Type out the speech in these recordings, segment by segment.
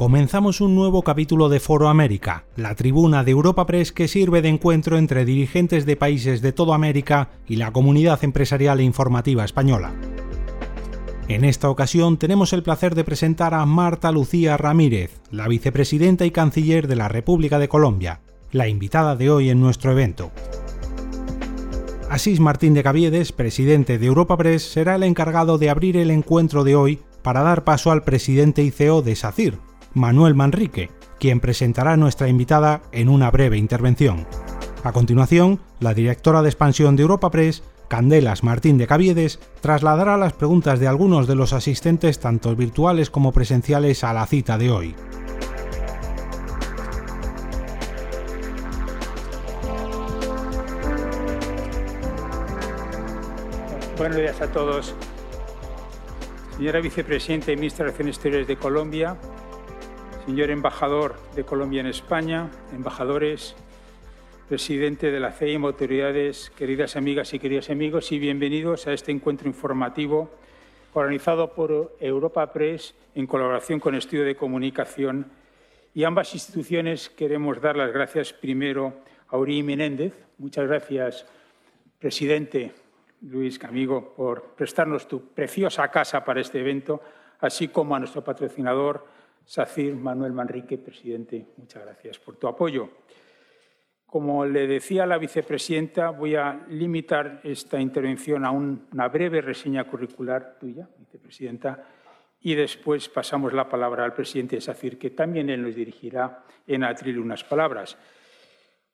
comenzamos un nuevo capítulo de Foro América, la tribuna de Europa Press que sirve de encuentro entre dirigentes de países de toda América y la comunidad empresarial e informativa española. En esta ocasión tenemos el placer de presentar a Marta Lucía Ramírez, la vicepresidenta y canciller de la República de Colombia, la invitada de hoy en nuestro evento. Asís Martín de Caviedes, presidente de Europa Press, será el encargado de abrir el encuentro de hoy para dar paso al presidente ICO de SACIR, Manuel Manrique, quien presentará a nuestra invitada en una breve intervención. A continuación, la directora de expansión de Europa Press, Candelas Martín de Caviedes, trasladará las preguntas de algunos de los asistentes, tanto virtuales como presenciales, a la cita de hoy. Buenos días a todos. Señora Vicepresidenta y Ministra de Relaciones Exteriores de Colombia, señor embajador de Colombia en España, embajadores, presidente de la CEIM, autoridades, queridas amigas y queridos amigos, y bienvenidos a este encuentro informativo organizado por Europa Press en colaboración con Estudio de Comunicación. Y ambas instituciones queremos dar las gracias primero a Uri Menéndez. Muchas gracias, presidente Luis Camigo, por prestarnos tu preciosa casa para este evento, así como a nuestro patrocinador, SACIR Manuel Manrique, presidente, muchas gracias por tu apoyo. Como le decía la vicepresidenta, voy a limitar esta intervención a una breve reseña curricular tuya, vicepresidenta, y después pasamos la palabra al presidente de SACIR, que también él nos dirigirá en atril unas palabras.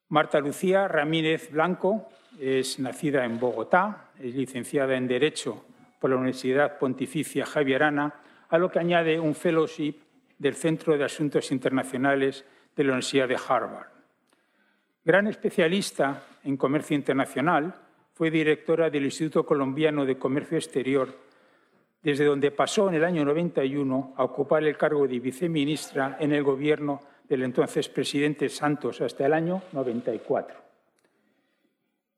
Marta Lucía Ramírez Blanco es nacida en Bogotá, es licenciada en Derecho por la Universidad Pontificia Javierana, a lo que añade un fellowship del Centro de Asuntos Internacionales de la Universidad de Harvard. Gran especialista en comercio internacional, fue directora del Instituto Colombiano de Comercio Exterior, desde donde pasó en el año 91 a ocupar el cargo de viceministra en el gobierno del entonces presidente Santos hasta el año 94.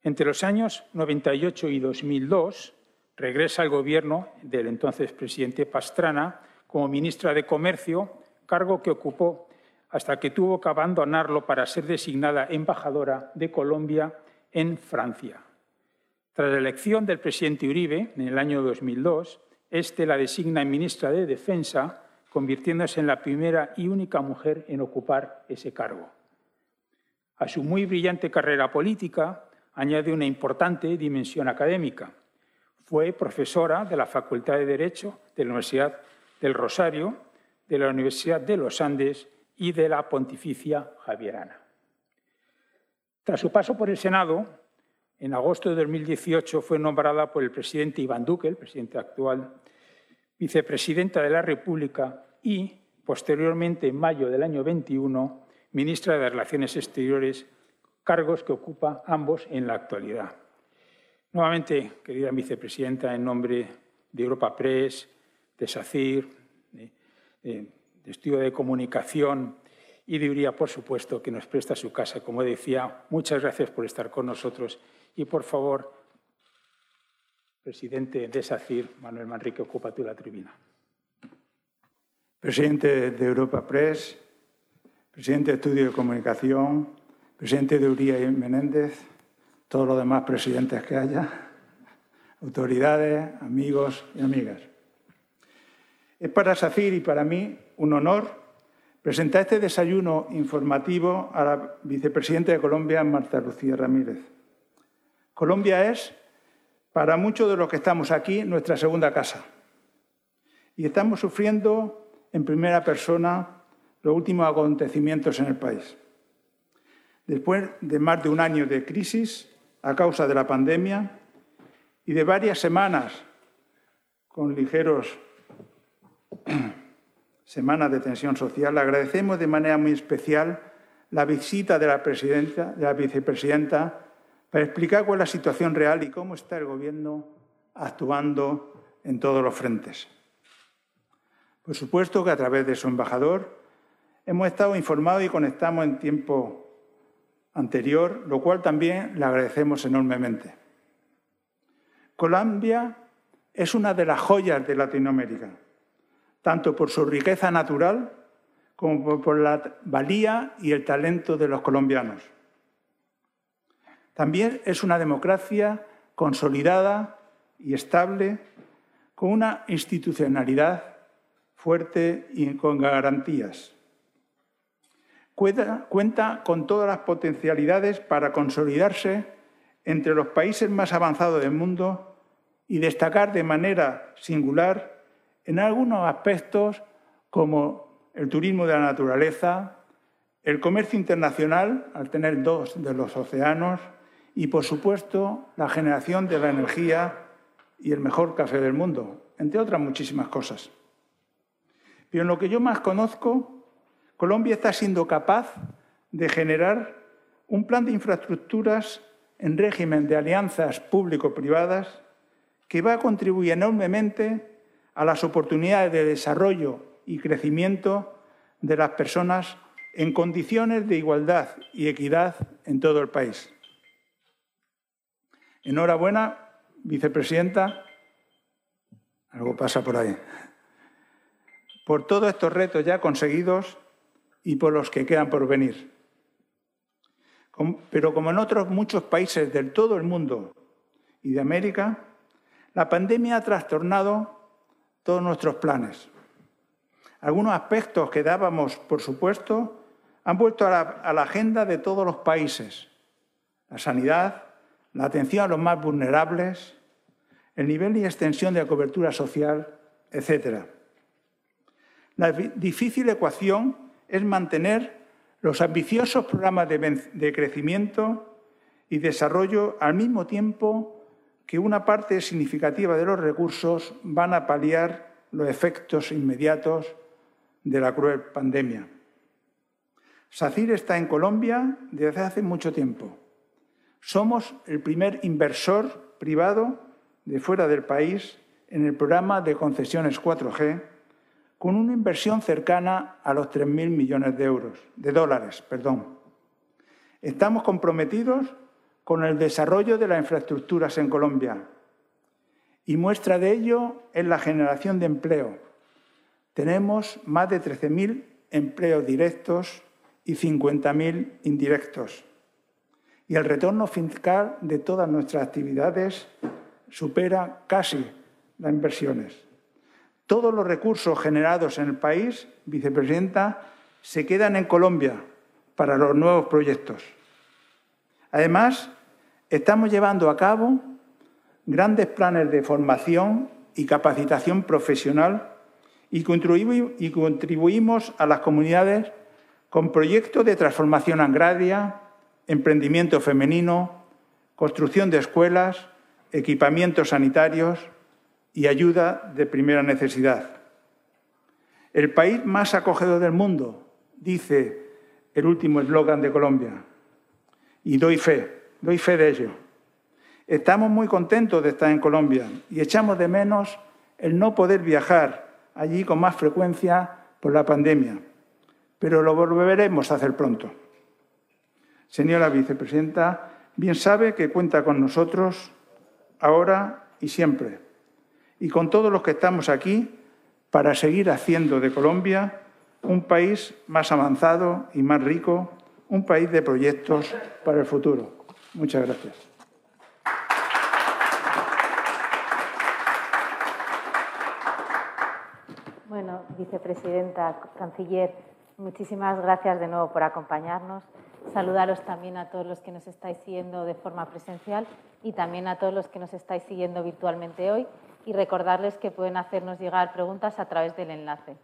Entre los años 98 y 2002 regresa al gobierno del entonces presidente Pastrana como ministra de Comercio, cargo que ocupó hasta que tuvo que abandonarlo para ser designada embajadora de Colombia en Francia. Tras la elección del presidente Uribe en el año 2002, este la designa ministra de Defensa, convirtiéndose en la primera y única mujer en ocupar ese cargo. A su muy brillante carrera política añade una importante dimensión académica. Fue profesora de la Facultad de Derecho de la Universidad del Rosario, de la Universidad de los Andes y de la Pontificia Javierana. Tras su paso por el Senado, en agosto de 2018 fue nombrada por el presidente Iván Duque, el presidente actual, vicepresidenta de la República y, posteriormente, en mayo del año 21, ministra de Relaciones Exteriores, cargos que ocupa ambos en la actualidad. Nuevamente, querida vicepresidenta, en nombre de Europa Press, de SACIR, de, Estudio de Comunicación y diría, por supuesto, que nos presta su casa. Como decía, muchas gracias por estar con nosotros y, por favor, presidente de SACIR, Manuel Manrique, ocupa tú la tribuna. Presidente de Europa Press, presidente de Estudio de Comunicación, presidente de Uría y Menéndez, todos los demás presidentes que haya, autoridades, amigos y amigas. Es para SACIR y para mí un honor presentar este desayuno informativo a la vicepresidenta de Colombia, Marta Lucía Ramírez. Colombia es, para muchos de los que estamos aquí, nuestra segunda casa. Y estamos sufriendo en primera persona los últimos acontecimientos en el país. Después de más de un año de crisis a causa de la pandemia y de varias semanas con ligeros semanas de tensión social, agradecemos de manera muy especial la visita de la, presidenta, de la vicepresidenta para explicar cuál es la situación real y cómo está el Gobierno actuando en todos los frentes. Por supuesto que a través de su embajador hemos estado informados y conectamos en tiempo anterior, lo cual también le agradecemos enormemente. Colombia es una de las joyas de Latinoamérica tanto por su riqueza natural como por la valía y el talento de los colombianos. También es una democracia consolidada y estable, con una institucionalidad fuerte y con garantías. Cuenta, con todas las potencialidades para consolidarse entre los países más avanzados del mundo y destacar de manera singular en algunos aspectos como el turismo de la naturaleza, el comercio internacional, al tener dos de los océanos, y por supuesto la generación de la energía y el mejor café del mundo, entre otras muchísimas cosas. Pero en lo que yo más conozco, Colombia está siendo capaz de generar un plan de infraestructuras en régimen de alianzas público-privadas que va a contribuir enormemente a las oportunidades de desarrollo y crecimiento de las personas en condiciones de igualdad y equidad en todo el país. Enhorabuena, vicepresidenta. Algo pasa por ahí. Por todos estos retos ya conseguidos y por los que quedan por venir. Pero como en otros muchos países del todo el mundo y de América, la pandemia ha trastornado todos nuestros planes. Algunos aspectos que dábamos, por supuesto, han vuelto a la, a la, agenda de todos los países. La sanidad, la atención a los más vulnerables, el nivel y extensión de la cobertura social, etc. La difícil ecuación es mantener los ambiciosos programas de, de crecimiento y desarrollo al mismo tiempo que una parte significativa de los recursos van a paliar los efectos inmediatos de la cruel pandemia. SACIR está en Colombia desde hace mucho tiempo. Somos el primer inversor privado de fuera del país en el programa de concesiones 4G, con una inversión cercana a los 3.000 millones de euros, de dólares, perdón. Estamos comprometidos con el desarrollo de las infraestructuras en Colombia. Y muestra de ello es la generación de empleo. Tenemos más de 13.000 empleos directos y 50.000 indirectos. Y el retorno fiscal de todas nuestras actividades supera casi las inversiones. Todos los recursos generados en el país, vicepresidenta, se quedan en Colombia para los nuevos proyectos. Además, Estamos llevando a cabo grandes planes de formación y capacitación profesional y contribuimos a las comunidades con proyectos de transformación agraria, emprendimiento femenino, construcción de escuelas, equipamientos sanitarios y ayuda de primera necesidad. El país más acogedor del mundo, dice el último eslogan de Colombia. Y doy fe doy fe de ello. Estamos muy contentos de estar en Colombia y echamos de menos el no poder viajar allí con más frecuencia por la pandemia, pero lo volveremos a hacer pronto. Señora vicepresidenta, bien sabe que cuenta con nosotros ahora y siempre, y con todos los que estamos aquí para seguir haciendo de Colombia un país más avanzado y más rico, un país de proyectos para el futuro. Muchas gracias. Bueno, vicepresidenta, canciller, muchísimas gracias de nuevo por acompañarnos. Saludaros también a todos los que nos estáis siguiendo de forma presencial y también a todos los que nos estáis siguiendo virtualmente hoy y recordarles que pueden hacernos llegar preguntas a través del enlace.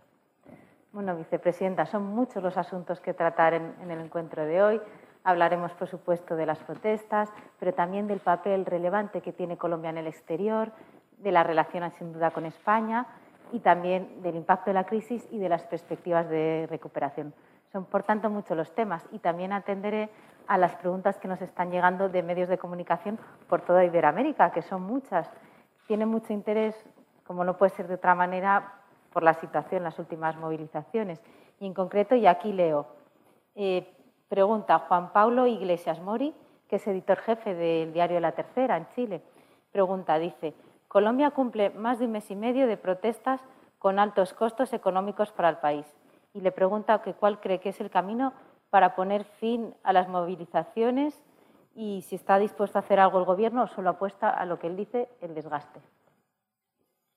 Bueno, vicepresidenta, son muchos los asuntos que tratar en, en el encuentro de hoy. Hablaremos, por supuesto, de las protestas, pero también del papel relevante que tiene Colombia en el exterior, de la relación, sin duda, con España y también del impacto de la crisis y de las perspectivas de recuperación. Son, por tanto, muchos los temas y también atenderé a las preguntas que nos están llegando de medios de comunicación por toda Iberoamérica, que son muchas. Tiene mucho interés, como no puede ser de otra manera, por la situación, las últimas movilizaciones. Y en concreto, y aquí leo, eh, Pregunta Juan Paulo Iglesias Mori, que es editor jefe del diario La Tercera en Chile. Pregunta, dice, Colombia cumple más de un mes y medio de protestas con altos costos económicos para el país. y le pregunta que cuál cree que es el camino para poner fin a las movilizaciones y si está dispuesto a hacer algo el Gobierno o solo apuesta a lo que él dice, el desgaste.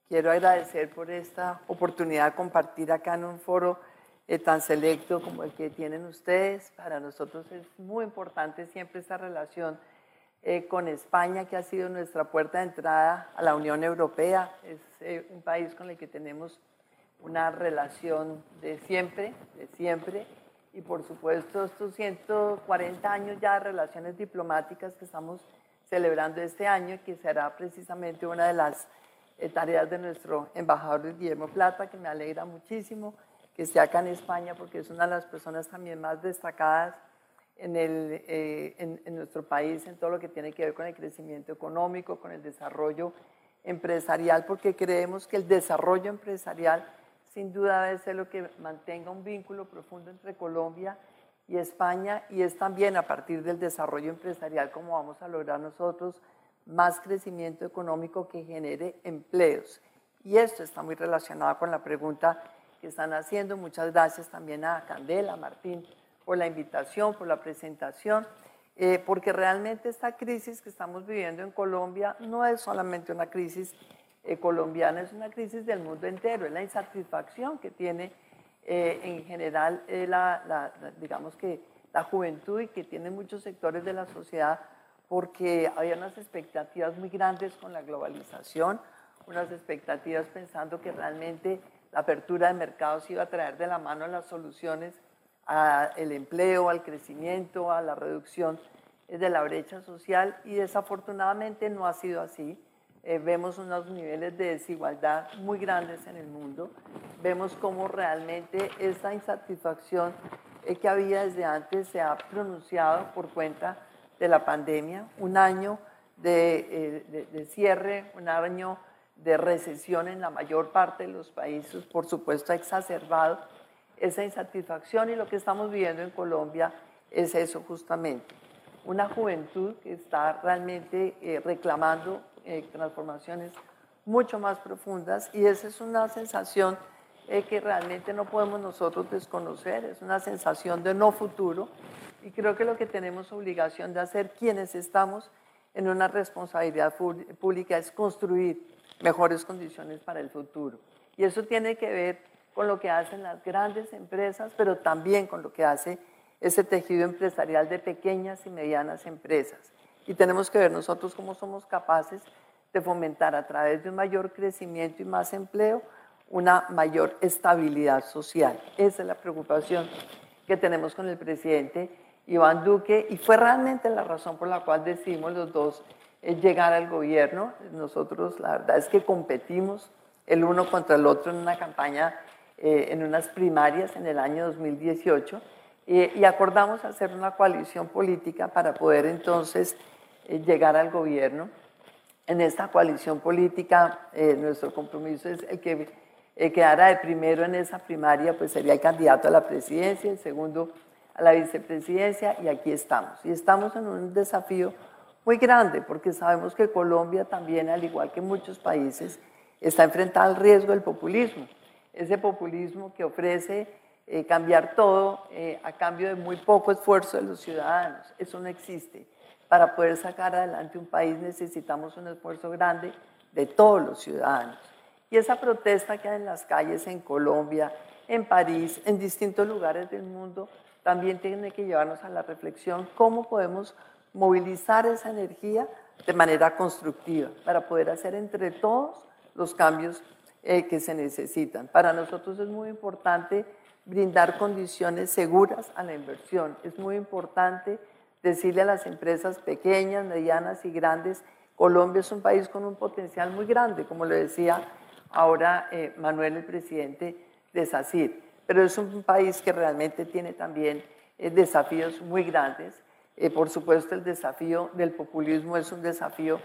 Quiero agradecer por esta oportunidad de compartir acá en un foro eh, tan selecto como el que tienen ustedes. Para nosotros es muy importante siempre esta relación eh, con España, que ha sido nuestra puerta de entrada a la Unión Europea. Es eh, un país con el que tenemos una relación de siempre, de siempre. Y por supuesto estos 140 años ya de relaciones diplomáticas que estamos celebrando este año, que será precisamente una de las tareas de nuestro embajador Guillermo Plata, que me alegra muchísimo que esté acá en España porque es una de las personas también más destacadas en, el, eh, en, nuestro país en todo lo que tiene que ver con el crecimiento económico, con el desarrollo empresarial, porque creemos que el desarrollo empresarial sin duda debe ser lo que mantenga un vínculo profundo entre Colombia y España y es también a partir del desarrollo empresarial como vamos a lograr nosotros más crecimiento económico que genere empleos. Y esto está muy relacionado con la pregunta que están haciendo. Muchas gracias también a Candela, a Martín, por la invitación, por la presentación, eh, porque realmente esta crisis que estamos viviendo en Colombia no es solamente una crisis eh, colombiana, es una crisis del mundo entero, es la insatisfacción que tiene eh, en general la, digamos que la juventud y que tiene muchos sectores de la sociedad porque había unas expectativas muy grandes con la globalización, unas expectativas pensando que realmente la apertura de mercados iba a traer de la mano las soluciones al empleo, al crecimiento, a la reducción de la brecha social y desafortunadamente no ha sido así. Eh, vemos unos niveles de desigualdad muy grandes en el mundo. Vemos cómo realmente esta insatisfacción eh, que había desde antes se ha pronunciado por cuenta de la pandemia, un año de, eh, de cierre, un año de recesión en la mayor parte de los países, por supuesto, ha exacerbado esa insatisfacción y lo que estamos viviendo en Colombia es eso justamente. Una juventud que está realmente eh, reclamando eh, transformaciones mucho más profundas y esa es una sensación eh, que realmente no podemos nosotros desconocer, es una sensación de no futuro y creo que lo que tenemos obligación de hacer quienes estamos en una responsabilidad pública es construir mejores condiciones para el futuro. Y eso tiene que ver con lo que hacen las grandes empresas, pero también con lo que hace ese tejido empresarial de pequeñas y medianas empresas. Y tenemos que ver nosotros cómo somos capaces de fomentar a través de un mayor crecimiento y más empleo una mayor estabilidad social. Esa es la preocupación que tenemos con el presidente Iván Duque y fue realmente la razón por la cual decidimos los dos llegar al gobierno. Nosotros la verdad es que competimos el uno contra el otro en una campaña, eh, en unas primarias en el año 2018 y acordamos hacer una coalición política para poder entonces eh, llegar al gobierno. En esta coalición política eh, nuestro compromiso es el que quedara de primero en esa primaria, pues sería el candidato a la presidencia, el segundo a la vicepresidencia y aquí estamos. Y estamos en un desafío muy grande, porque sabemos que Colombia también, al igual que muchos países, está enfrentada al riesgo del populismo. Ese populismo que ofrece eh, cambiar todo eh, a cambio de muy poco esfuerzo de los ciudadanos. Eso no existe. Para poder sacar adelante un país necesitamos un esfuerzo grande de todos los ciudadanos. Y esa protesta que hay en las calles en Colombia, en París, en distintos lugares del mundo, también tiene que llevarnos a la reflexión cómo podemos movilizar esa energía de manera constructiva para poder hacer entre todos los cambios eh, que se necesitan. Para nosotros es muy importante brindar condiciones seguras a la inversión. Es muy importante decirle a las empresas pequeñas, medianas y grandes, Colombia es un país con un potencial muy grande, como le decía ahora eh, Manuel, el presidente de SACIR, pero es un país que realmente tiene también eh, desafíos muy grandes eh, por supuesto, el desafío del populismo es un desafío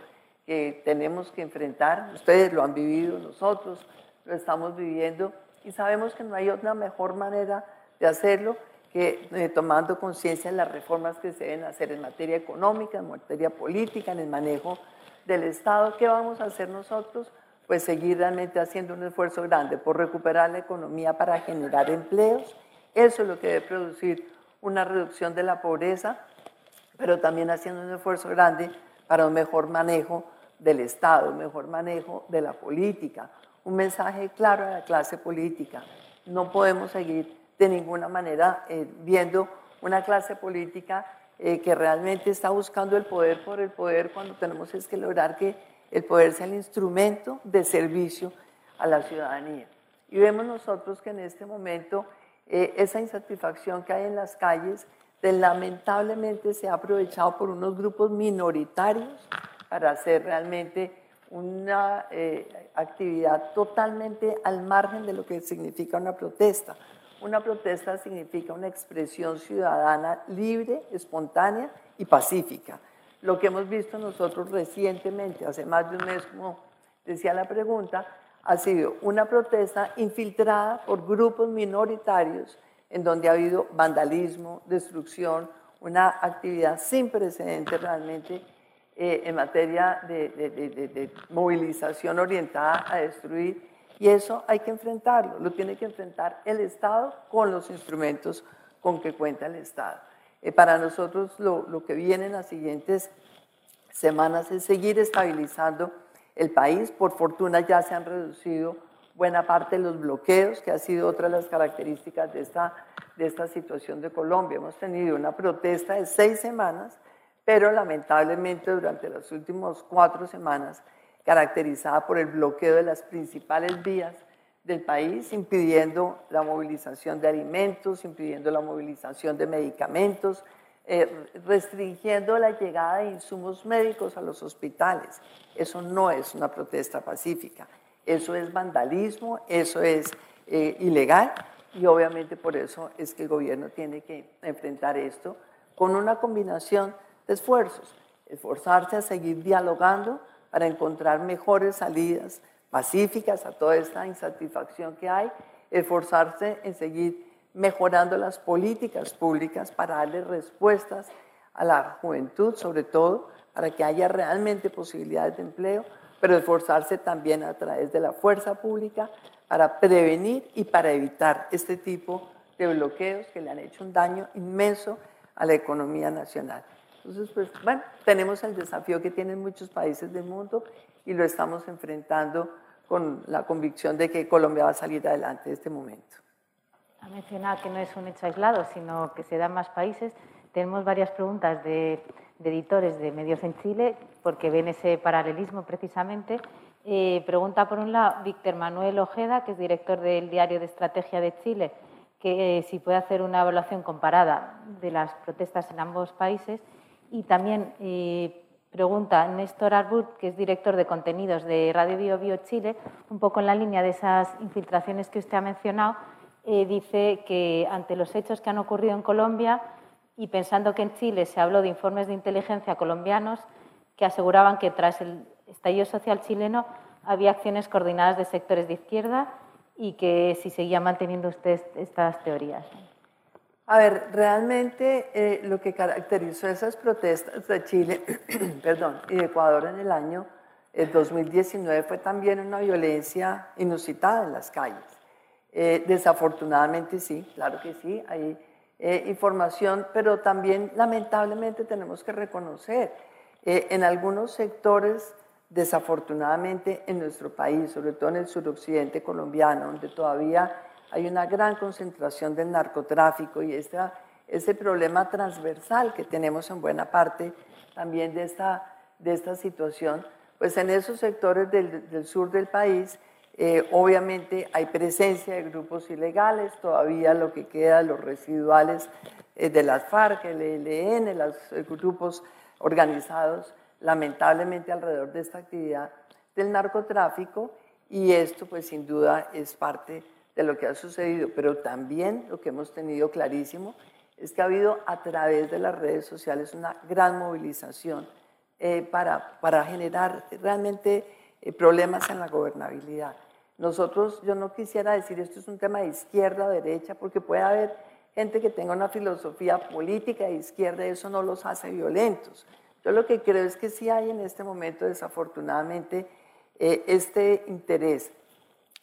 que tenemos que enfrentar. Ustedes lo han vivido, nosotros lo estamos viviendo y sabemos que no hay otra mejor manera de hacerlo que eh, tomando conciencia de las reformas que se deben hacer en materia económica, en materia política, en el manejo del Estado. ¿Qué vamos a hacer nosotros? Pues seguir realmente haciendo un esfuerzo grande por recuperar la economía para generar empleos Eso es lo que debe producir una reducción de la pobreza, pero también haciendo un esfuerzo grande para un mejor manejo del Estado, un mejor manejo de la política, un mensaje claro a la clase política. No podemos seguir de ninguna manera eh, viendo una clase política eh, que realmente está buscando el poder por el poder cuando tenemos es que lograr que el poder sea el instrumento de servicio a la ciudadanía. Y vemos nosotros que en este momento eh, esa insatisfacción que hay en las calles lamentablemente se ha aprovechado por unos grupos minoritarios para hacer realmente una eh, actividad totalmente al margen de lo que significa una protesta. Una protesta significa una expresión ciudadana libre, espontánea y pacífica. Lo que hemos visto nosotros recientemente, hace más de un mes, como decía la pregunta, ha sido una protesta infiltrada por grupos minoritarios en donde ha habido vandalismo, destrucción, una actividad sin precedentes realmente eh, en materia de, de, movilización orientada a destruir. Y eso hay que enfrentarlo, lo tiene que enfrentar el Estado con los instrumentos con que cuenta el Estado. Eh, para nosotros lo, lo que viene en las siguientes semanas es seguir estabilizando el país. Por fortuna ya se han reducido buena parte de los bloqueos, que ha sido otra de las características de esta, de esta situación de Colombia. Hemos tenido una protesta de seis semanas, pero lamentablemente durante las últimas cuatro semanas, caracterizada por el bloqueo de las principales vías del país, impidiendo la movilización de alimentos, impidiendo la movilización de medicamentos, eh, restringiendo la llegada de insumos médicos a los hospitales. Eso no es una protesta pacífica, eso es vandalismo, eso es eh, ilegal y obviamente por eso es que el gobierno tiene que enfrentar esto con una combinación de esfuerzos, esforzarse a seguir dialogando para encontrar mejores salidas pacíficas a toda esta insatisfacción que hay, esforzarse en seguir mejorando las políticas públicas para darle respuestas a la juventud, sobre todo, para que haya realmente posibilidades de empleo, pero esforzarse también a través de la fuerza pública para prevenir y para evitar este tipo de bloqueos que le han hecho un daño inmenso a la economía nacional. Entonces, pues bueno, tenemos el desafío que tienen muchos países del mundo y lo estamos enfrentando con la convicción de que Colombia va a salir adelante de este momento. Ha mencionado que no es un hecho aislado, sino que se da en más países. Tenemos varias preguntas de, editores de medios en Chile, porque ven ese paralelismo precisamente. Eh, pregunta por un lado Víctor Manuel Ojeda, que es director del Diario de Estrategia de Chile, que eh, si puede hacer una evaluación comparada de las protestas en ambos países. Y también eh, pregunta Néstor Arbut, que es director de contenidos de Radio Bio Bio Chile, un poco en la línea de esas infiltraciones que usted ha mencionado, eh, dice que ante los hechos que han ocurrido en Colombia y pensando que en Chile se habló de informes de inteligencia colombianos que aseguraban que tras el estallido social chileno había acciones coordinadas de sectores de izquierda y que si seguía manteniendo usted estas teorías. A ver, realmente eh, lo que caracterizó esas protestas de Chile perdón, y de Ecuador en el año 2019 eh, fue también una violencia inusitada en las calles. Eh, desafortunadamente sí, claro que sí, hay eh, información, pero también lamentablemente tenemos que reconocer eh, en algunos sectores, desafortunadamente en nuestro país, sobre todo en el suroccidente colombiano, donde todavía hay una gran concentración del narcotráfico y esta, ese problema transversal que tenemos en buena parte también de esta, de esta situación, pues en esos sectores del, del sur del país, eh, obviamente hay presencia de grupos ilegales, todavía lo que queda, los residuales eh, de las FARC, el ELN, los eh, grupos organizados, lamentablemente alrededor de esta actividad del narcotráfico, y esto pues sin duda es parte de lo que ha sucedido, pero también lo que hemos tenido clarísimo es que ha habido a través de las redes sociales una gran movilización para, para generar realmente problemas en la gobernabilidad. Nosotros, yo no quisiera decir esto es un tema de izquierda o derecha, porque puede haber gente que tenga una filosofía política de izquierda y eso no los hace violentos. Yo lo que creo es que sí hay en este momento, desafortunadamente, eh, este interés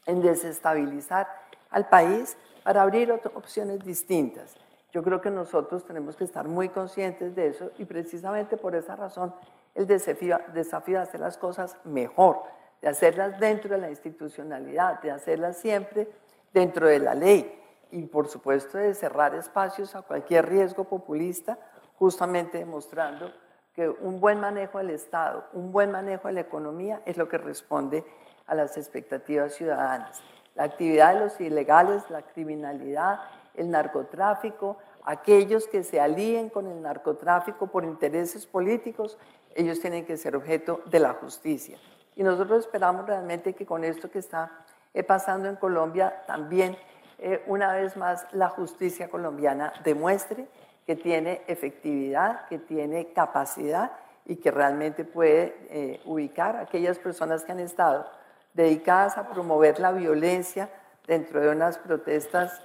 en desestabilizar al país para abrir opciones distintas. Yo creo que nosotros tenemos que estar muy conscientes de eso y precisamente por esa razón el desafío, desafío las cosas mejor, de hacerlas dentro de la institucionalidad, de hacerlas siempre dentro de la ley y por supuesto de cerrar espacios a cualquier riesgo populista, justamente demostrando que un buen manejo del Estado, un buen manejo de la economía es lo que responde a las expectativas ciudadanas. La actividad de los ilegales, la criminalidad, el narcotráfico, aquellos que se alíen con el narcotráfico por intereses políticos, ellos tienen que ser objeto de la justicia. Y nosotros esperamos realmente que con esto que está eh, pasando en Colombia, también eh, una vez más la justicia colombiana demuestre que tiene efectividad, que tiene capacidad y que realmente puede eh, ubicar a aquellas personas que han estado dedicadas a promover la violencia dentro de unas protestas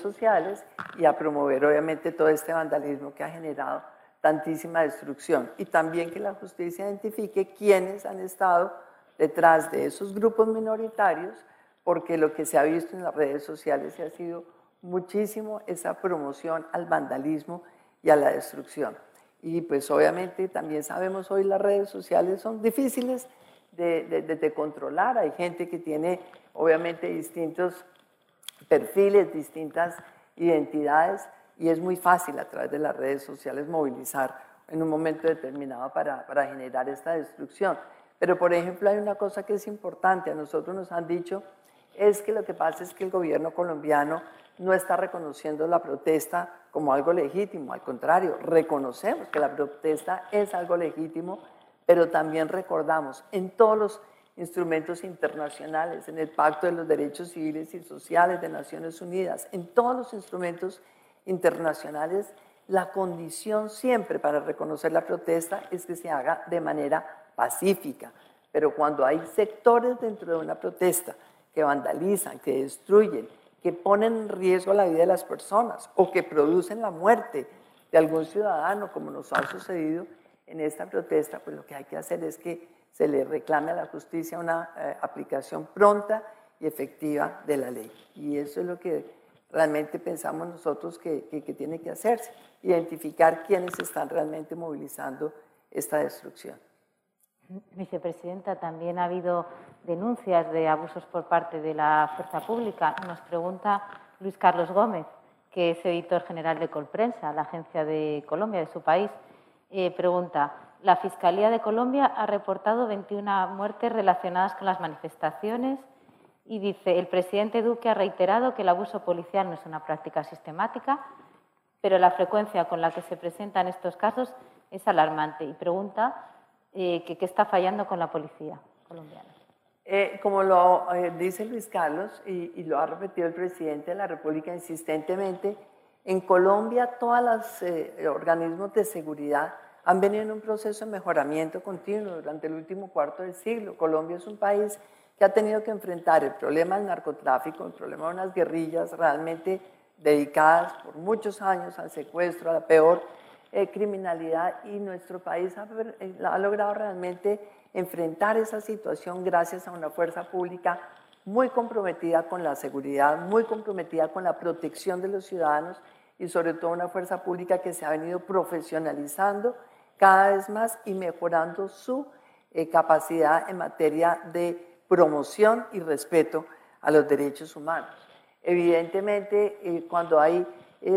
sociales y a promover obviamente todo este vandalismo que ha generado tantísima destrucción. Y también que la justicia identifique quiénes han estado detrás de esos grupos minoritarios, porque lo que se ha visto en las redes sociales ha sido muchísimo esa promoción al vandalismo y a la destrucción. Y pues obviamente también sabemos hoy las redes sociales son difíciles de, de, controlar. Hay gente que tiene obviamente distintos perfiles, distintas identidades y es muy fácil a través de las redes sociales movilizar en un momento determinado para, para generar esta destrucción. Pero, por ejemplo, hay una cosa que es importante, a nosotros nos han dicho, es que lo que pasa es que el gobierno colombiano no está reconociendo la protesta como algo legítimo, al contrario, reconocemos que la protesta es algo legítimo, pero también recordamos en todos los instrumentos internacionales, en el Pacto de los Derechos Civiles y Sociales de Naciones Unidas, en todos los instrumentos internacionales, la condición siempre para reconocer la protesta es que se haga de manera pacífica, pero cuando hay sectores dentro de una protesta que vandalizan, que destruyen, que ponen en riesgo la vida de las personas o que producen la muerte de algún ciudadano, como nos ha sucedido en esta protesta, pues lo que hay que hacer es que se le reclame a la justicia una eh, aplicación pronta y efectiva de la ley. Y eso es lo que realmente pensamos nosotros que, que, tiene que hacerse, identificar quiénes están realmente movilizando esta destrucción. Vicepresidenta, también ha habido denuncias de abusos por parte de la fuerza pública. Nos pregunta Luis Carlos Gómez, que es editor general de Colprensa, la agencia de Colombia, de su país. Eh, pregunta, la Fiscalía de Colombia ha reportado 21 muertes relacionadas con las manifestaciones y dice, el presidente Duque ha reiterado que el abuso policial no es una práctica sistemática, pero la frecuencia con la que se presentan estos casos es alarmante. Y pregunta eh, que, está fallando con la policía colombiana. Eh, como lo eh, dice Luis Carlos y, lo ha repetido el presidente de la República insistentemente, en Colombia todos los organismos de seguridad han venido en un proceso de mejoramiento continuo durante el último cuarto del siglo. Colombia es un país que ha tenido que enfrentar el problema del narcotráfico, el problema de unas guerrillas realmente dedicadas por muchos años al secuestro, a la peor eh, criminalidad y nuestro país eh, ha, logrado realmente enfrentar esa situación gracias a una fuerza pública muy comprometida con la seguridad, muy comprometida con la protección de los ciudadanos y sobre todo una fuerza pública que se ha venido profesionalizando cada vez más y mejorando su eh, capacidad en materia de promoción y respeto a los derechos humanos. Evidentemente, cuando hay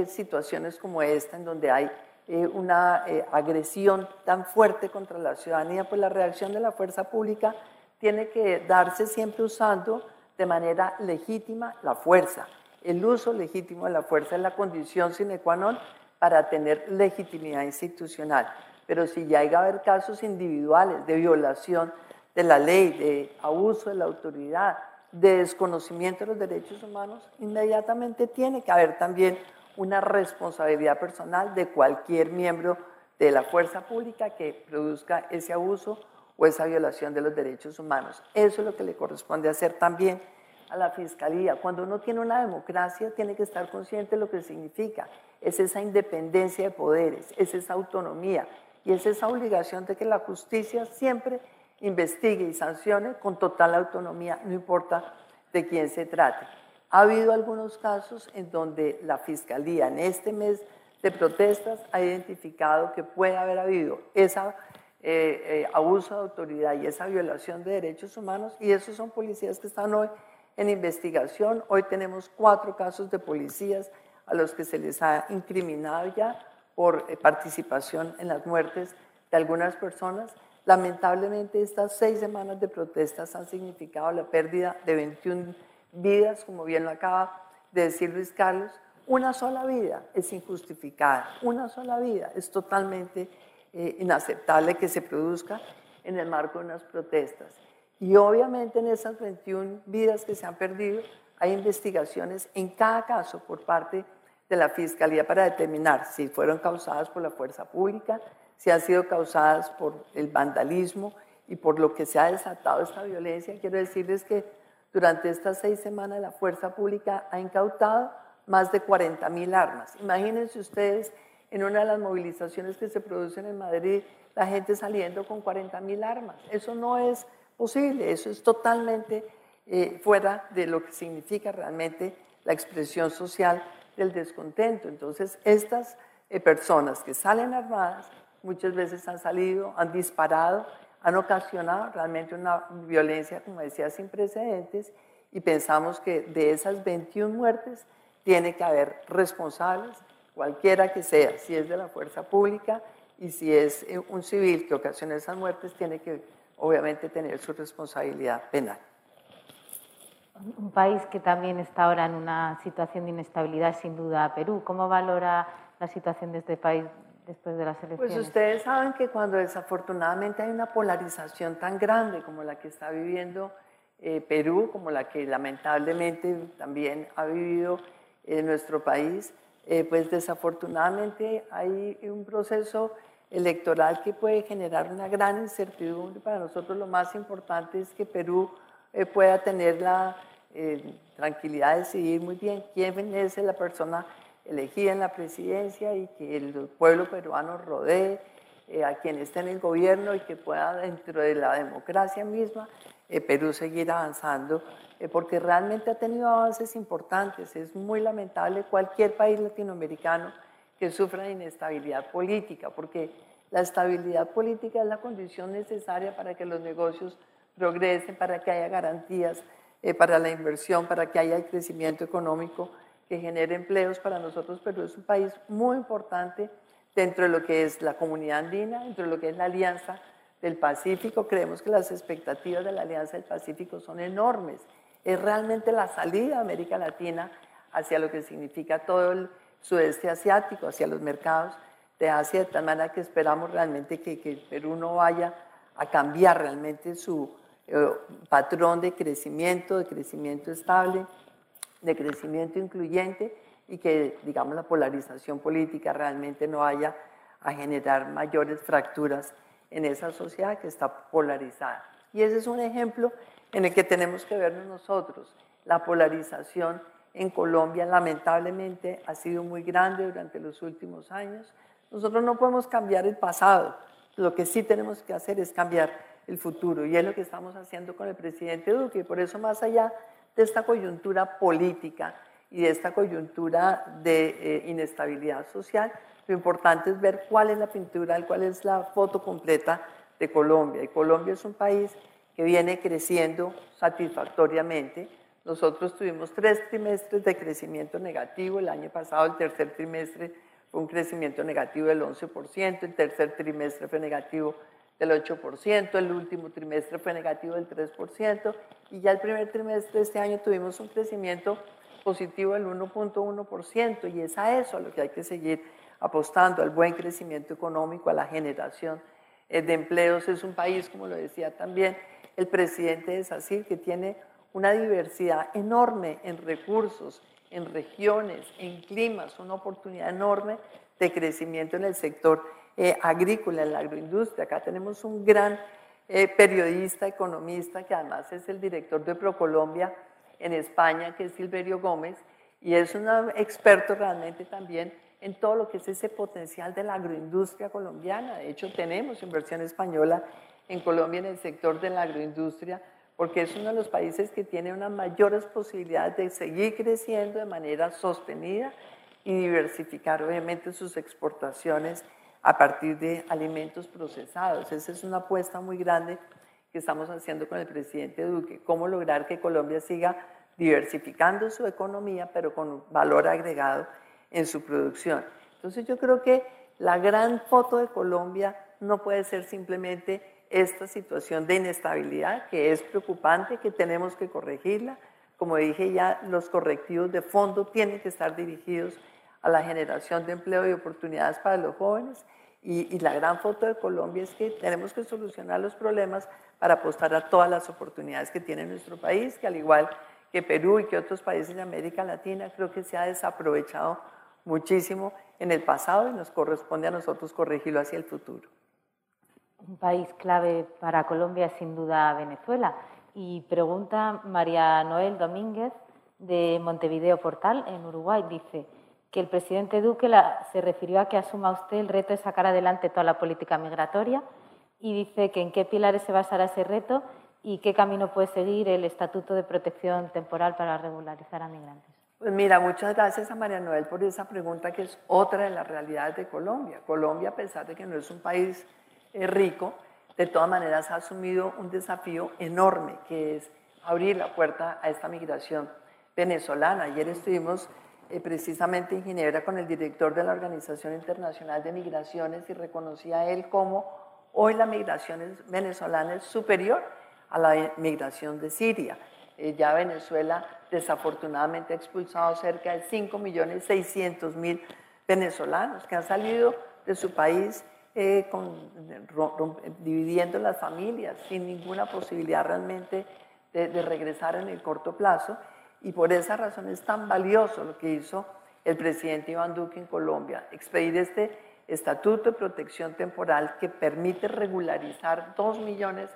situaciones como esta, en donde hay eh, una eh, agresión tan fuerte contra la ciudadanía, pues la reacción de la fuerza pública tiene que darse siempre usando de manera legítima la fuerza. El uso legítimo de la fuerza es la condición sine qua non para tener legitimidad institucional. Pero si hay a haber casos individuales de violación de la ley, de abuso de la autoridad, de desconocimiento de los derechos humanos, inmediatamente tiene que haber también una responsabilidad personal de cualquier miembro de la fuerza pública que produzca ese abuso o esa violación de los derechos humanos. Eso es lo que le corresponde hacer también a la Fiscalía. Cuando uno tiene una democracia, tiene que estar consciente de lo que significa. Es esa independencia de poderes, es esa autonomía y es esa obligación de que la justicia siempre investigue y sancione con total autonomía, no importa de quién se trate. Ha habido algunos casos en donde la Fiscalía en este mes de protestas ha identificado que puede haber habido ese eh, eh, abuso de autoridad y esa violación de derechos humanos y esos son policías que están hoy en investigación. Hoy tenemos cuatro casos de policías a los que se les ha incriminado ya por eh, participación en las muertes de algunas personas. Lamentablemente estas seis semanas de protestas han significado la pérdida de 21 vidas, como bien lo acaba de decir Luis Carlos. Una sola vida es injustificada, una sola vida es totalmente eh, inaceptable que se produzca en el marco de unas protestas. Y obviamente en esas 21 vidas que se han perdido hay investigaciones en cada caso por parte de la Fiscalía para determinar si fueron causadas por la fuerza pública, si han sido causadas por el vandalismo y por lo que se ha desatado esta violencia. Quiero decirles que durante estas seis semanas la fuerza pública ha incautado más de 40 mil armas. Imagínense ustedes en una de las movilizaciones que se producen en Madrid, la gente saliendo con 40 mil armas. Eso no es posible, eso es totalmente eh, fuera de lo que significa realmente la expresión social del descontento. Entonces, estas eh, personas que salen armadas muchas veces han salido, han disparado, han ocasionado realmente una violencia, como decía, sin precedentes y pensamos que de esas 21 muertes tiene que haber responsables, cualquiera que sea, si es de la fuerza pública y si es eh, un civil que ocasiona esas muertes, tiene que obviamente tener su responsabilidad penal. Un país que también está ahora en una situación de inestabilidad, sin duda, Perú. ¿Cómo valora la situación de este país después de las pues elecciones? Pues ustedes saben que cuando desafortunadamente hay una polarización tan grande como la que está viviendo eh, Perú, como la que lamentablemente también ha vivido eh, nuestro país, eh, pues desafortunadamente hay un proceso electoral que puede generar una gran incertidumbre. Para nosotros lo más importante es que Perú pueda tener la tranquilidad de decidir muy bien quién es la persona elegida en la presidencia y que el pueblo peruano rodee eh, a quien esté en el gobierno y que pueda dentro de la democracia misma Perú seguir avanzando, porque realmente ha tenido avances importantes. Es muy lamentable cualquier país latinoamericano que sufra de inestabilidad política, porque la estabilidad política es la condición necesaria para que los negocios progresen, para que haya garantías eh, para la inversión, para que haya el crecimiento económico que genere empleos para nosotros. Perú es un país muy importante dentro de lo que es la comunidad andina, dentro de lo que es la Alianza del Pacífico. Creemos que las expectativas de la Alianza del Pacífico son enormes. Es realmente la salida de América Latina hacia lo que significa todo el sudeste asiático, hacia los mercados de Asia, de tal manera que esperamos realmente que, que Perú no vaya a cambiar realmente su eh, patrón de crecimiento, de crecimiento estable, de crecimiento incluyente y que, digamos, la polarización política realmente no vaya a generar mayores fracturas en esa sociedad que está polarizada. Y ese es un ejemplo en el que tenemos que vernos nosotros. La polarización en Colombia lamentablemente ha sido muy grande durante los últimos años. Nosotros no podemos cambiar el pasado, lo que sí tenemos que hacer es cambiar el futuro y es lo que estamos haciendo con el presidente Duque. Por eso más allá de esta coyuntura política y de esta coyuntura de eh, inestabilidad social, lo importante es ver cuál es la pintura, cuál es la foto completa de Colombia. Y Colombia es un país que viene creciendo satisfactoriamente. Nosotros tuvimos tres trimestres de crecimiento negativo. El año pasado, el tercer trimestre, fue un crecimiento negativo del 11%, el tercer trimestre fue negativo del 8%, el último trimestre fue negativo del 3% y ya el primer trimestre de este año tuvimos un crecimiento positivo del 1.1% y es a eso a lo que hay que seguir apostando, al buen crecimiento económico, a la generación eh, de empleos. Es un país, como lo decía también el presidente de SACIR, que tiene una diversidad enorme en recursos, en regiones, en climas, una oportunidad enorme de crecimiento en el sector eh, en la agroindustria. Acá tenemos un gran eh, periodista, economista, que además es el director de ProColombia en España, que es Silverio Gómez, y es un experto realmente también en todo lo que es ese potencial de la agroindustria colombiana. De hecho, tenemos inversión española en Colombia en el sector de la agroindustria porque es uno de los países que tiene unas mayores posibilidades de seguir creciendo de manera sostenida y diversificar obviamente sus exportaciones a partir de alimentos procesados. Esa es una apuesta muy grande que estamos haciendo con el presidente Duque, cómo lograr que Colombia siga diversificando su economía, pero con valor agregado en su producción. Entonces yo creo que la gran foto de Colombia no puede ser simplemente esta situación de inestabilidad que es preocupante, que tenemos que corregirla. Como dije ya, los correctivos de fondo tienen que estar dirigidos a la generación de empleo y oportunidades para los jóvenes. Y, la gran foto de Colombia es que tenemos que solucionar los problemas para apostar a todas las oportunidades que tiene nuestro país, que al igual que Perú y que otros países de América Latina, creo que se ha desaprovechado muchísimo en el pasado y nos corresponde a nosotros corregirlo hacia el futuro. Un país clave para Colombia es sin duda Venezuela. Y pregunta María Noel Domínguez de Montevideo Portal en Uruguay. Dice que el presidente Duque se refirió a que asuma usted el reto de sacar adelante toda la política migratoria y dice que en qué pilares se basará ese reto y qué camino puede seguir el Estatuto de Protección Temporal para regularizar a migrantes. Pues mira, muchas gracias a María Noel por esa pregunta que es otra de las realidades de Colombia. Colombia, a pesar de que no es un país eh, rico, de todas maneras ha asumido un desafío enorme que es abrir la puerta a esta migración venezolana. Ayer estuvimos eh, precisamente en Ginebra con el director de la Organización Internacional de Migraciones y reconocía él cómo hoy la migración venezolana es superior a la migración de Siria. Eh, ya Venezuela desafortunadamente ha expulsado cerca de 5.600.000 venezolanos que han salido de su país eh, dividiendo las familias sin ninguna posibilidad realmente de, regresar en el corto plazo. Y por esa razón es tan valioso lo que hizo el presidente Iván Duque en Colombia, expedir este estatuto de protección temporal que permite regularizar dos millones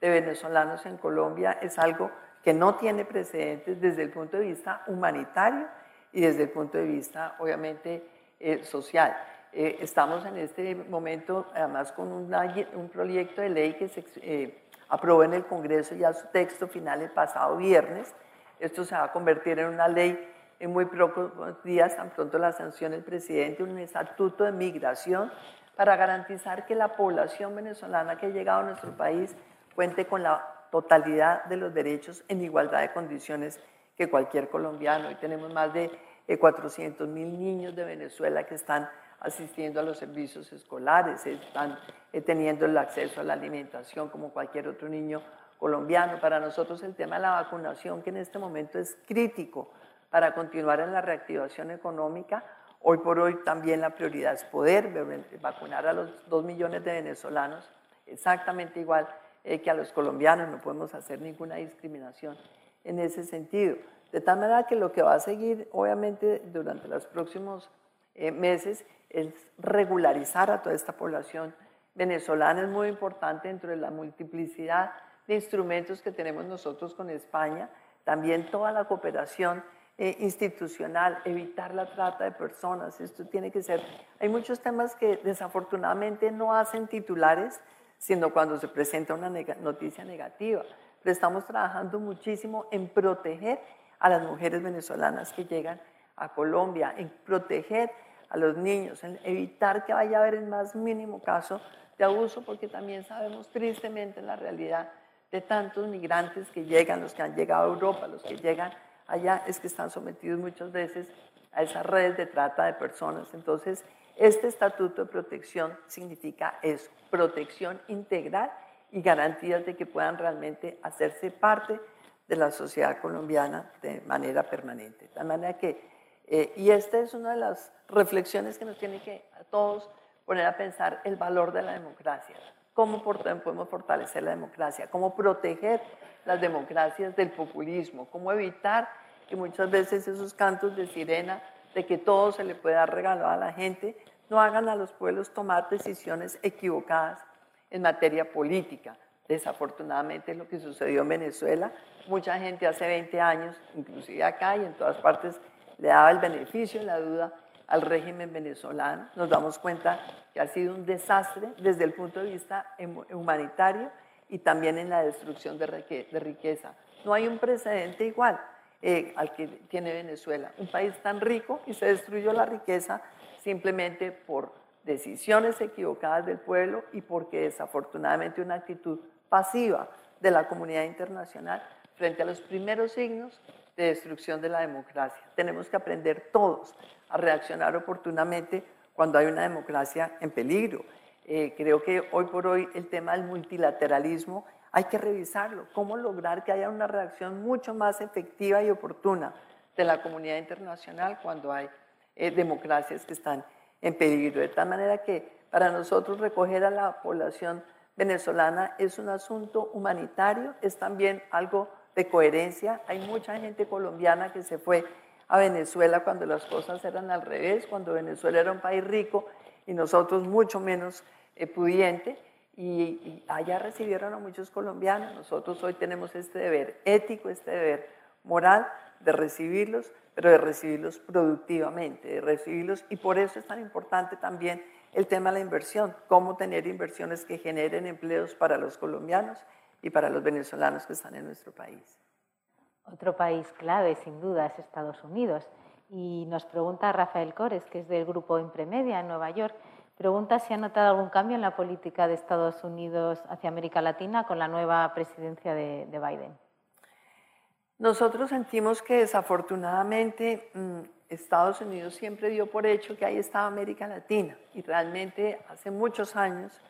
de venezolanos en Colombia. Es algo que no tiene precedentes desde el punto de vista humanitario y desde el punto de vista, obviamente, eh, social. Eh, estamos en este momento, además, con un proyecto de ley que se eh, aprobó en el Congreso ya su texto final el pasado viernes. Esto se va a convertir en una ley en muy pocos días, tan pronto la sancione el presidente, un estatuto de migración para garantizar que la población venezolana que ha llegado a nuestro país cuente con la totalidad de los derechos en igualdad de condiciones que cualquier colombiano. Hoy tenemos más de 400 eh, mil niños de Venezuela que están asistiendo a los servicios escolares, están eh, teniendo el acceso a la alimentación como cualquier otro niño colombiano. Para nosotros el tema de la vacunación, que en este momento es crítico para continuar en la reactivación económica, hoy por hoy también la prioridad es poder vacunar a los dos millones de venezolanos exactamente igual eh, que a los colombianos, no podemos hacer ninguna discriminación en ese sentido. De tal manera que lo que va a seguir, obviamente, durante los próximos eh, meses es regularizar a toda esta población venezolana. Es muy importante dentro de la multiplicidad de instrumentos que tenemos nosotros con España, también toda la cooperación eh, institucional, evitar la trata de personas. Esto tiene que ser. Hay muchos temas que desafortunadamente no hacen titulares, sino cuando se presenta una noticia negativa. Pero estamos trabajando muchísimo en proteger a las mujeres venezolanas que llegan a Colombia, en proteger a los niños, en evitar que vaya a haber el más mínimo caso de abuso, porque también sabemos tristemente la realidad de tantos migrantes que llegan, los que han llegado a Europa, los que llegan allá, es que están sometidos muchas veces a esas redes de trata de personas. Entonces, este estatuto de protección significa eso, protección integral y garantías de que puedan realmente hacerse parte de la sociedad colombiana de manera permanente. De manera que, eh, y esta es una de las reflexiones que nos tiene que a todos poner a pensar el valor de la democracia, cómo podemos fortalecer la democracia, cómo proteger las democracias del populismo, cómo evitar que muchas veces esos cantos de sirena de que todo se le pueda regalar a la gente, no hagan a los pueblos tomar decisiones equivocadas en materia política. Desafortunadamente lo que sucedió en Venezuela, mucha gente hace 20 años, inclusive acá y en todas partes, le daba el beneficio la duda al régimen venezolano. Nos damos cuenta que ha sido un desastre desde el punto de vista humanitario y también en la destrucción de riqueza. No hay un precedente igual eh, al que tiene Venezuela, un país tan rico y se destruyó la riqueza simplemente por decisiones equivocadas del pueblo y porque desafortunadamente una actitud pasiva de la comunidad internacional frente a los primeros signos de destrucción de la democracia. Tenemos que aprender todos a reaccionar oportunamente cuando hay una democracia en peligro. Eh, creo que hoy por hoy el tema del multilateralismo hay que revisarlo. ¿Cómo lograr que haya una reacción mucho más efectiva y oportuna de la comunidad internacional cuando hay eh, democracias que están en peligro? De tal manera que para nosotros recoger a la población venezolana es un asunto humanitario, es también algo de coherencia. Hay mucha gente colombiana que se fue a Venezuela cuando las cosas eran al revés, cuando Venezuela era un país rico y nosotros mucho menos eh, pudiente. Y, allá recibieron a muchos colombianos. Nosotros hoy tenemos este deber ético, este deber moral de recibirlos, pero de recibirlos productivamente, de recibirlos. Y por eso es tan importante también el tema de la inversión, cómo tener inversiones que generen empleos para los colombianos y para los venezolanos que están en nuestro país. Otro país clave, sin duda, es Estados Unidos. Y nos pregunta Rafael Cores, que es del grupo Impremedia en Nueva York, pregunta si ha notado algún cambio en la política de Estados Unidos hacia América Latina con la nueva presidencia de, Biden. Nosotros sentimos que desafortunadamente mm, Estados Unidos siempre dio por hecho que ahí estaba América Latina y realmente hace muchos años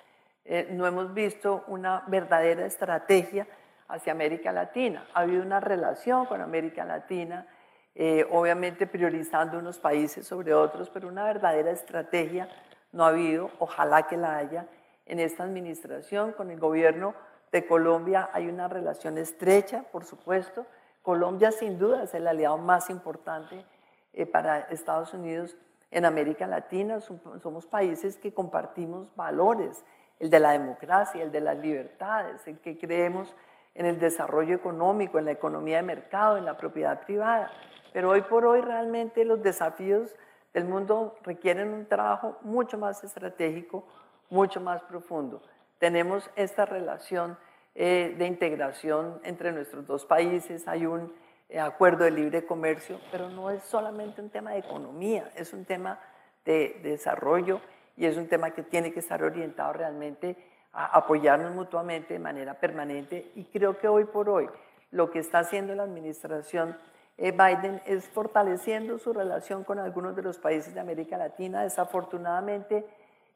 eh, no hemos visto una verdadera estrategia hacia América Latina. Ha habido una relación con América Latina, eh, obviamente priorizando unos países sobre otros, pero una verdadera estrategia no ha habido, ojalá que la haya. En esta administración con el gobierno de Colombia hay una relación estrecha, por supuesto. Colombia sin duda es el aliado más importante eh, para Estados Unidos en América Latina. Somos países que compartimos valores, el de la democracia, el de las libertades, el que creemos en el desarrollo económico, en la economía de mercado, en la propiedad privada. Pero hoy por hoy realmente los desafíos del mundo requieren un trabajo mucho más estratégico, mucho más profundo. Tenemos esta relación eh, de integración entre nuestros dos países, hay un eh, acuerdo de libre comercio, pero no es solamente un tema de economía, es un tema de, de desarrollo y es un tema que tiene que estar orientado realmente apoyarnos mutuamente de manera permanente y creo que hoy por hoy lo que está haciendo la administración eh, Biden es fortaleciendo su relación con algunos de los países de América Latina. Desafortunadamente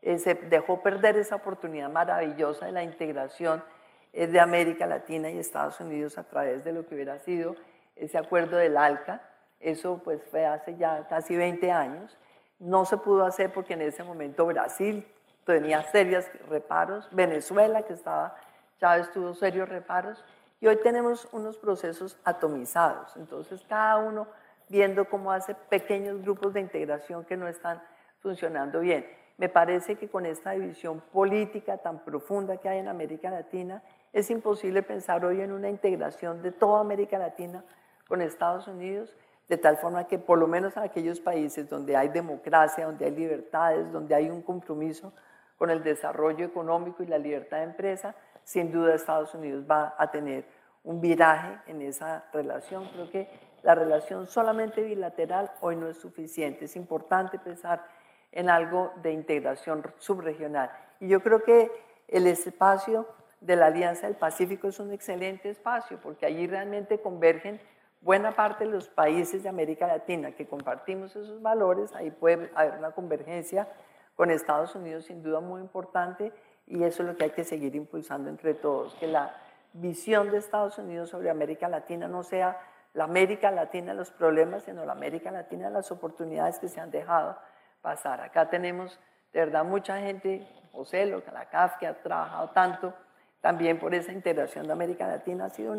eh, se dejó perder esa oportunidad maravillosa de la integración eh, de América Latina y Estados Unidos a través de lo que hubiera sido ese acuerdo del ALCA. Eso pues fue hace ya casi 20 años. No se pudo hacer porque en ese momento Brasil tenía serios reparos, Venezuela, que estaba, Chávez tuvo serios reparos, y hoy tenemos unos procesos atomizados. Entonces, cada uno viendo cómo hace pequeños grupos de integración que no están funcionando bien. Me parece que con esta división política tan profunda que hay en América Latina, es imposible pensar hoy en una integración de toda América Latina con Estados Unidos, de tal forma que por lo menos en aquellos países donde hay democracia, donde hay libertades, donde hay un compromiso con el desarrollo económico y la libertad de empresa, sin duda Estados Unidos va a tener un viraje en esa relación. Creo que la relación solamente bilateral hoy no es suficiente. Es importante pensar en algo de integración subregional. Y yo creo que el espacio de la Alianza del Pacífico es un excelente espacio porque allí realmente convergen buena parte de los países de América Latina que compartimos esos valores, ahí puede haber una convergencia con Estados Unidos sin duda muy importante y eso es lo que hay que seguir impulsando entre todos, que la visión de Estados Unidos sobre América Latina no sea la América Latina los problemas, sino la América Latina las oportunidades que se han dejado pasar. Acá tenemos de verdad mucha gente, José, la CAF, que ha trabajado tanto también por esa integración de América Latina, ha sido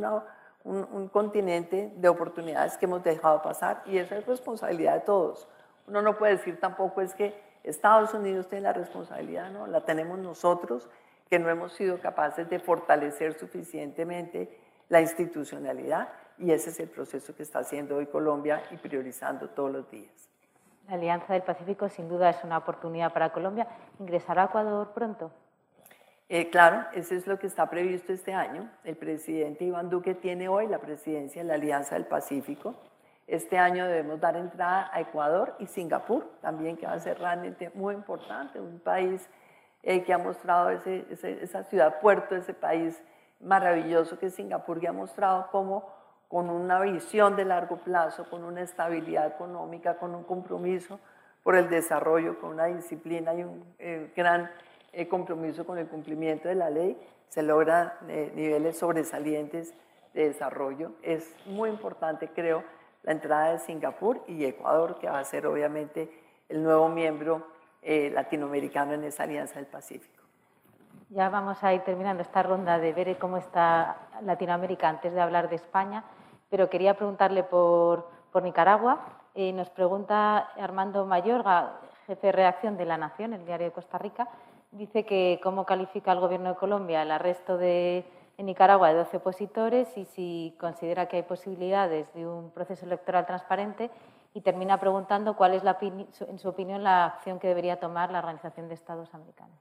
un, un continente de oportunidades que hemos dejado pasar y esa es responsabilidad de todos. Uno no puede decir tampoco es que Estados Unidos tiene la responsabilidad, ¿no? La tenemos nosotros, que no hemos sido capaces de fortalecer suficientemente la institucionalidad y ese es el proceso que está haciendo hoy Colombia y priorizando todos los días. La Alianza del Pacífico sin duda es una oportunidad para Colombia. ¿Ingresará a Ecuador pronto? Eh, claro, eso es lo que está previsto este año. El presidente Iván Duque tiene hoy la presidencia de la Alianza del Pacífico. Este año debemos dar entrada a Ecuador y Singapur, también que va a ser realmente muy importante, un país eh, que ha mostrado esa ciudad puerto, ese país maravilloso que es Singapur, que ha mostrado cómo con una visión de largo plazo, con una estabilidad económica, con un compromiso por el desarrollo, con una disciplina y un eh, gran eh, compromiso con el cumplimiento de la ley, se logran eh, niveles sobresalientes de desarrollo. Es muy importante, creo, la entrada de Singapur y Ecuador, que va a ser obviamente el nuevo miembro latinoamericano en esa alianza del Pacífico. Ya vamos a ir terminando esta ronda de ver cómo está Latinoamérica antes de hablar de España pero quería preguntarle por, Nicaragua. Eh, nos pregunta Armando Mayorga, jefe de reacción de La Nación, el diario de Costa Rica, dice que cómo califica el Gobierno de Colombia el arresto de, en Nicaragua de 12 opositores y si considera que hay posibilidades de un proceso electoral transparente y termina preguntando cuál es, la, en su opinión, la acción que debería tomar la Organización de Estados Americanos.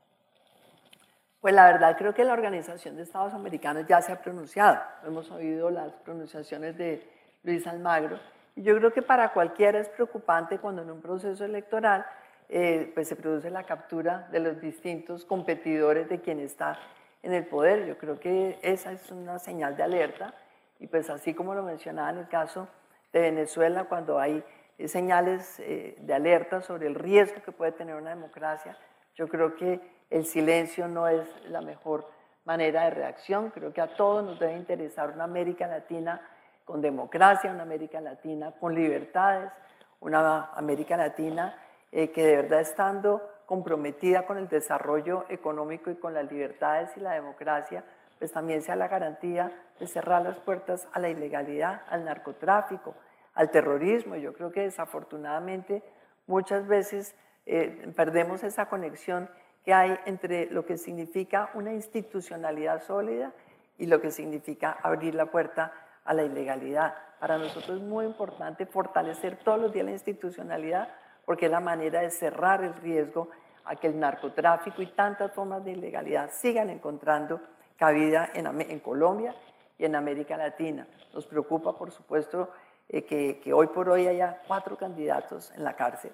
Pues la verdad creo que la Organización de Estados Americanos ya se ha pronunciado. Hemos oído las pronunciaciones de Luis Almagro. Y yo creo que para cualquiera es preocupante cuando en un proceso electoral eh, pues se produce la captura de los distintos competidores de quien está en el poder. Yo creo que esa es una señal de alerta. Y pues así como lo mencionaba en el caso de Venezuela, cuando hay eh, señales eh, de alerta sobre el riesgo que puede tener una democracia, yo creo que el silencio no es la mejor manera de reacción. Creo que a todos nos debe interesar una América Latina con democracia, una América Latina con libertades, una América Latina eh, que de verdad estando comprometida con el desarrollo económico y con las libertades y la democracia, pues también sea la garantía de cerrar las puertas a la ilegalidad, al narcotráfico, al terrorismo. Yo creo que desafortunadamente muchas veces eh, perdemos esa conexión que hay entre lo que significa una institucionalidad sólida y lo que significa abrir la puerta a la ilegalidad. Para nosotros es muy importante fortalecer todos los días la institucionalidad porque es la manera de cerrar el riesgo a que el narcotráfico y tantas formas de ilegalidad sigan encontrando cabida en, Colombia y en América Latina. Nos preocupa, por supuesto, eh, que hoy por hoy haya cuatro candidatos en la cárcel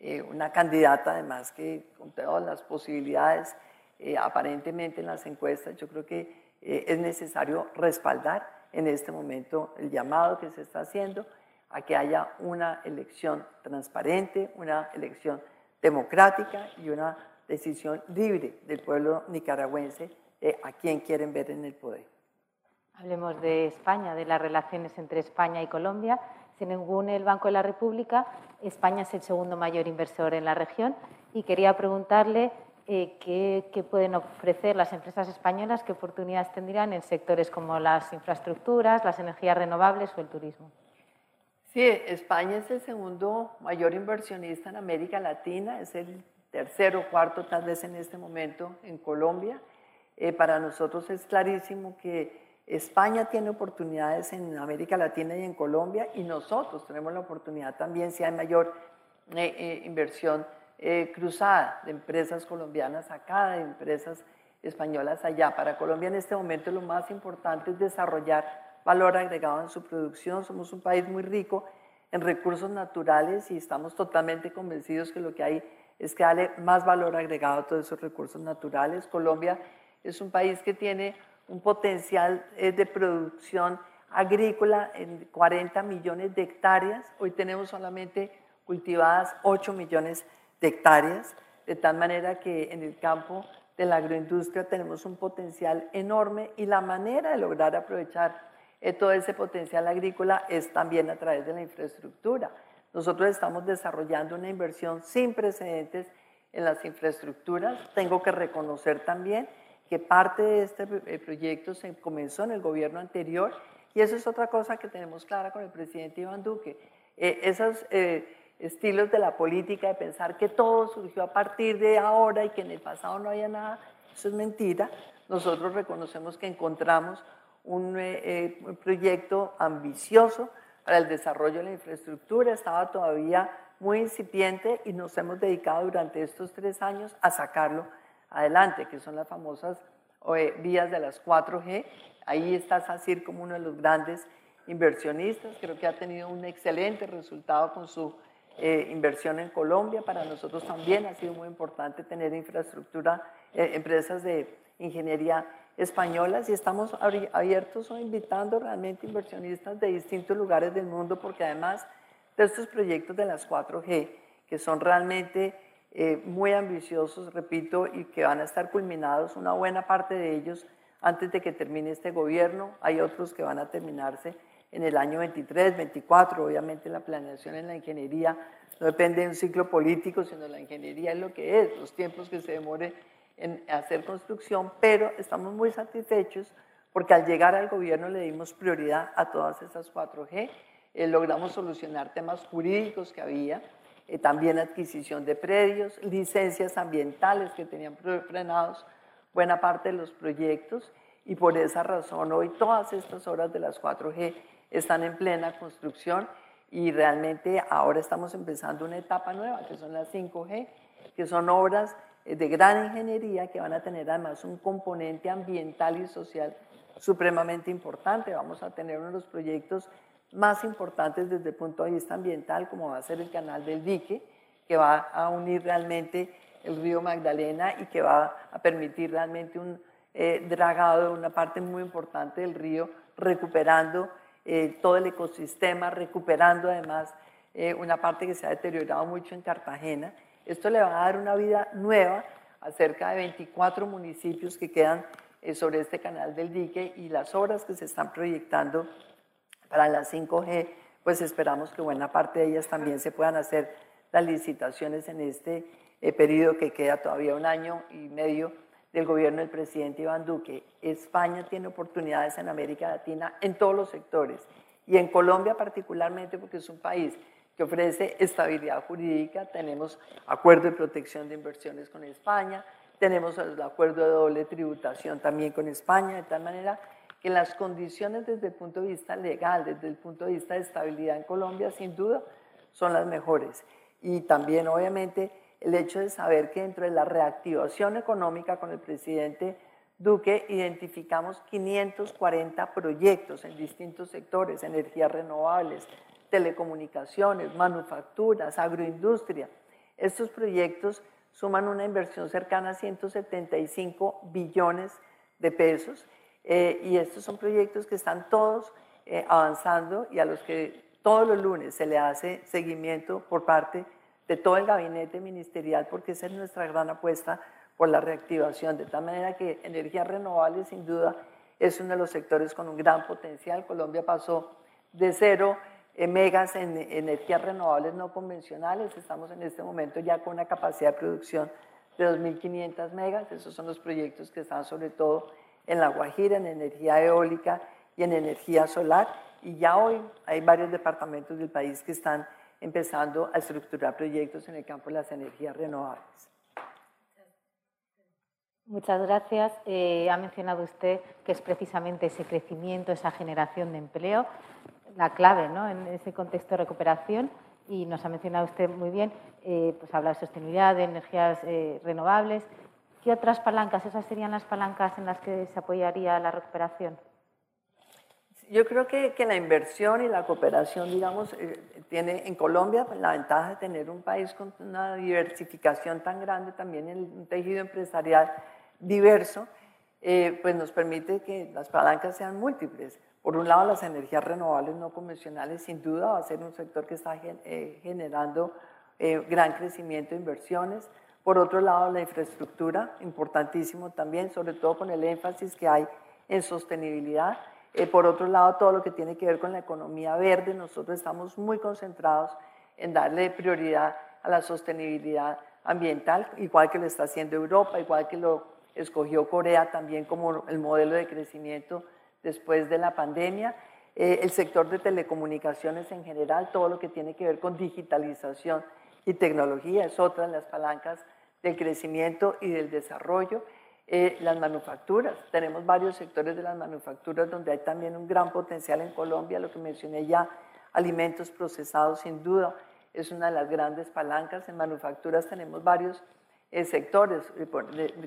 eh, una candidata además que con todas las posibilidades eh, aparentemente en las encuestas, yo creo que eh, es necesario respaldar en este momento el llamado que se está haciendo a que haya una elección transparente, una elección democrática y una decisión libre del pueblo nicaragüense a quien quieren ver en el poder. Hablemos de España, de las relaciones entre España y Colombia. Según el Banco de la República, España es el segundo mayor inversor en la región y quería preguntarle eh, qué, pueden ofrecer las empresas españolas, qué oportunidades tendrían en sectores como las infraestructuras, las energías renovables o el turismo. Sí, España es el segundo mayor inversionista en América Latina, es el tercero o cuarto tal vez en este momento en Colombia. Eh, para nosotros es clarísimo que España tiene oportunidades en América Latina y en Colombia y nosotros tenemos la oportunidad también si hay mayor eh, eh, inversión eh, cruzada de empresas colombianas acá, de empresas españolas allá. Para Colombia en este momento lo más importante es desarrollar valor agregado en su producción. Somos un país muy rico en recursos naturales y estamos totalmente convencidos que lo que hay es que darle más valor agregado a todos esos recursos naturales. Colombia es un país que tiene un potencial eh, de producción agrícola en 40 millones de hectáreas. Hoy tenemos solamente cultivadas 8 millones de hectáreas, de tal manera que en el campo de la agroindustria tenemos un potencial enorme y la manera de lograr aprovechar eh, todo ese potencial agrícola es también a través de la infraestructura. Nosotros estamos desarrollando una inversión sin precedentes en las infraestructuras. Tengo que reconocer también que parte de este eh, proyecto se comenzó en el gobierno anterior y eso es otra cosa que tenemos clara con el presidente Iván Duque. Eh, esos eh, estilos de la política de pensar que todo surgió a partir de ahora y que en el pasado no había nada, eso es mentira. Nosotros reconocemos que encontramos un, un proyecto ambicioso para el desarrollo de la infraestructura, estaba todavía muy incipiente y nos hemos dedicado durante estos tres años a sacarlo adelante, que son las famosas eh, vías de las 4G. Ahí está SACIR como uno de los grandes inversionistas, creo que ha tenido un excelente resultado con su eh, inversión en Colombia. Para nosotros también ha sido muy importante tener infraestructura, eh, empresas de ingeniería españolas y estamos abiertos o invitando realmente inversionistas de distintos lugares del mundo porque además de estos proyectos de las 4G, que son realmente eh, muy ambiciosos, repito, y que van a estar culminados, una buena parte de ellos antes de que termine este gobierno, hay otros que van a terminarse en el año 23, 24, obviamente la planeación en la ingeniería no depende de un ciclo político, sino la ingeniería es lo que es, los tiempos que se demore en hacer construcción, pero estamos muy satisfechos porque al llegar al gobierno le dimos prioridad a todas esas 4G, eh, logramos solucionar temas jurídicos que había, eh, también adquisición de predios, licencias ambientales que tenían frenados buena parte de los proyectos y por esa razón hoy todas estas obras de las 4G están en plena construcción y realmente ahora estamos empezando una etapa nueva, que son las 5G, que son obras de gran ingeniería que van a tener además un componente ambiental y social supremamente importante. Vamos a tener uno de los proyectos más importantes desde el punto de vista ambiental, como va a ser el canal del dique, que va a unir realmente el río Magdalena y que va a permitir realmente un eh, dragado de una parte muy importante del río, recuperando eh, todo el ecosistema, recuperando además eh, una parte que se ha deteriorado mucho en Cartagena. Esto le va a dar una vida nueva a cerca de 24 municipios que quedan eh, sobre este canal del dique y las obras que se están proyectando para la 5G, pues esperamos que buena parte de ellas también se puedan hacer las licitaciones en este periodo que queda todavía un año y medio del gobierno del presidente Iván Duque. España tiene oportunidades en América Latina en todos los sectores y en Colombia particularmente porque es un país que ofrece estabilidad jurídica, tenemos acuerdo de protección de inversiones con España, tenemos el acuerdo de doble tributación también con España, de tal manera que las condiciones desde el punto de vista legal, desde el punto de vista de estabilidad en Colombia, sin duda, son las mejores. Y también, obviamente, el hecho de saber que dentro de la reactivación económica con el presidente Duque identificamos 540 proyectos en distintos sectores, energías renovables, telecomunicaciones, manufacturas, agroindustria. Estos proyectos suman una inversión cercana a 175 billones de pesos eh, y estos son proyectos que están todos eh, avanzando y a los que todos los lunes se le hace seguimiento por parte de todo el gabinete ministerial, porque esa es nuestra gran apuesta por la reactivación, de tal manera que energías renovables sin duda es uno de los sectores con un gran potencial. Colombia pasó de cero megas en energías renovables no convencionales, estamos en este momento ya con una capacidad de producción de 2.500 megas, esos son los proyectos que están sobre todo en La Guajira, en energía eólica y en energía solar, y ya hoy hay varios departamentos del país que están empezando a estructurar proyectos en el campo de las energías renovables. Muchas gracias. Eh, ha mencionado usted que es precisamente ese crecimiento, esa generación de empleo, la clave ¿no? en ese contexto de recuperación. Y nos ha mencionado usted muy bien, eh, pues habla de sostenibilidad, de energías eh, renovables. ¿Qué otras palancas? ¿Esas serían las palancas en las que se apoyaría la recuperación? Yo creo que, que, la inversión y la cooperación, digamos, eh, tiene en Colombia la ventaja de tener un país con una diversificación tan grande también en un tejido empresarial diverso, pues nos permite que las palancas sean múltiples. Por un lado, las energías renovables no convencionales, sin duda, va a ser un sector que está eh, generando gran crecimiento de inversiones. Por otro lado, la infraestructura, importantísimo también, sobre todo con el énfasis que hay en sostenibilidad eh, por otro lado, todo lo que tiene que ver con la economía verde, nosotros estamos muy concentrados en darle prioridad a la sostenibilidad ambiental, igual que lo está haciendo Europa, igual que lo escogió Corea también como el modelo de crecimiento después de la pandemia. Eh, el sector de telecomunicaciones en general, todo lo que tiene que ver con digitalización y tecnología es otra de las palancas del crecimiento y del desarrollo. Eh, las manufacturas, tenemos varios sectores de las manufacturas donde hay también un gran potencial en Colombia, lo que mencioné ya, alimentos procesados sin duda es una de las grandes palancas. En manufacturas tenemos varios eh, sectores.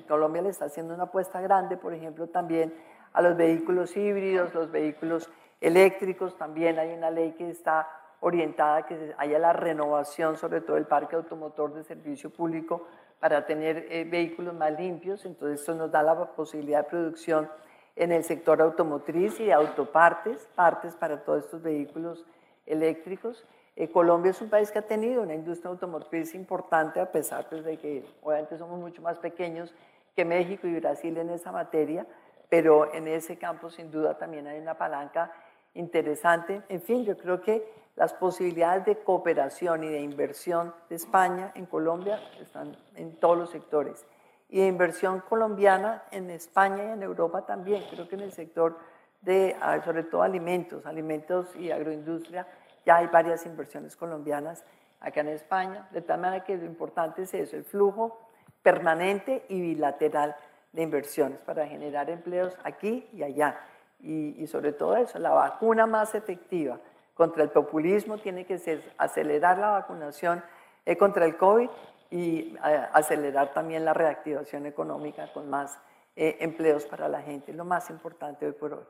Colombia le está haciendo una apuesta grande, por ejemplo, también a los vehículos híbridos, los vehículos eléctricos. También hay una ley que está orientada a que haya la renovación, sobre todo el parque automotor de servicio público, para tener eh, vehículos más limpios. Entonces, esto nos da la posibilidad de producción en el sector automotriz y autopartes, partes para todos estos vehículos eléctricos. Eh, Colombia es un país que ha tenido una industria automotriz importante, a pesar pues, de que obviamente somos mucho más pequeños que México y Brasil en esa materia, pero en ese campo sin duda también hay una palanca interesante. En fin, yo creo que las posibilidades de cooperación y de inversión de España en Colombia están en todos los sectores. Y de inversión colombiana en España y en Europa también. Creo que en el sector de, ah, sobre todo alimentos, alimentos y agroindustria, ya hay varias inversiones colombianas acá en España, de tal manera que lo importante es eso, el flujo permanente y bilateral de inversiones para generar empleos aquí y allá. Y, sobre todo eso, la vacuna más efectiva contra el populismo tiene que ser acelerar la vacunación eh, contra el COVID y eh, acelerar también la reactivación económica con más eh, empleos para la gente, lo más importante hoy por hoy.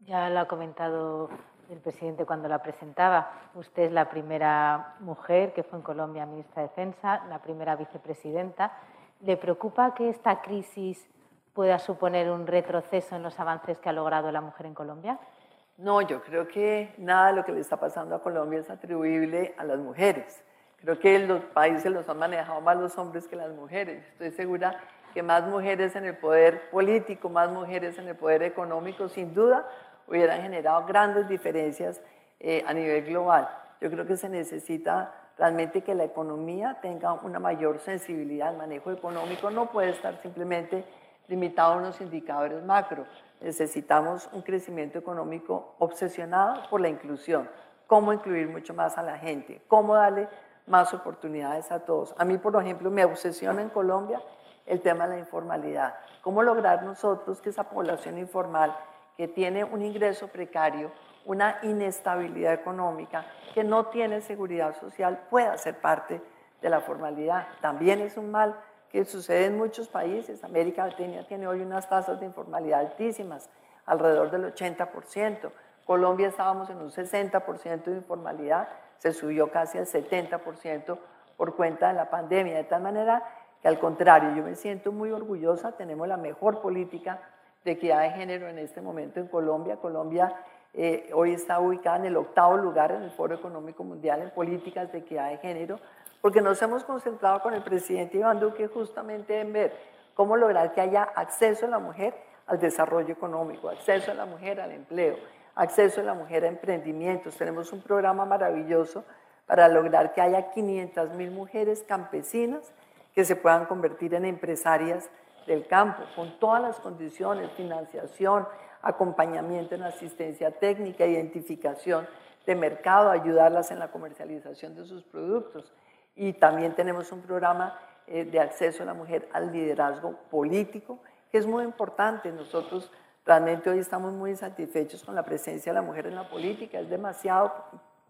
Ya lo ha comentado el presidente cuando la presentaba. Usted es la primera mujer que fue en Colombia ministra de Defensa, la primera vicepresidenta. ¿Le preocupa que esta crisis pueda suponer un retroceso en los avances que ha logrado la mujer en Colombia? No, yo creo que nada de lo que le está pasando a Colombia es atribuible a las mujeres. Creo que los países los han manejado más los hombres que las mujeres. Estoy segura que más mujeres en el poder político, más mujeres en el poder económico, sin duda, hubieran generado grandes diferencias eh, a nivel global. Yo creo que se necesita realmente que la economía tenga una mayor sensibilidad. El manejo económico no puede estar simplemente limitado a unos indicadores macro. Necesitamos un crecimiento económico obsesionado por la inclusión. Cómo incluir mucho más a la gente, cómo darle más oportunidades a todos. A mí, por ejemplo, me obsesiona en Colombia el tema de la informalidad. ¿Cómo lograr nosotros que esa población informal que tiene un ingreso precario, una inestabilidad económica, que no tiene seguridad social, pueda ser parte de la formalidad? También es un mal que sucede en muchos países. América Latina tiene hoy unas tasas de informalidad altísimas, alrededor del 80%. Colombia estábamos en un 60% de informalidad, se subió casi al 70% por cuenta de la pandemia, de tal manera que al contrario, yo me siento muy orgullosa, tenemos la mejor política de equidad de género en este momento en Colombia. Colombia eh, hoy está ubicada en el octavo lugar en el Foro Económico Mundial en políticas de equidad de género, porque nos hemos concentrado con el presidente Iván Duque justamente en ver cómo lograr que haya acceso a la mujer al desarrollo económico, acceso a la mujer al empleo, acceso a la mujer a emprendimientos. Tenemos un programa maravilloso para lograr que haya 500 mil mujeres campesinas que se puedan convertir en empresarias del campo, con todas las condiciones, financiación, acompañamiento en asistencia técnica, identificación de mercado, ayudarlas en la comercialización de sus productos. Y también tenemos un programa eh, de acceso a la mujer al liderazgo político, que es muy importante. Nosotros realmente hoy estamos muy satisfechos con la presencia de la mujer en la política. Es demasiado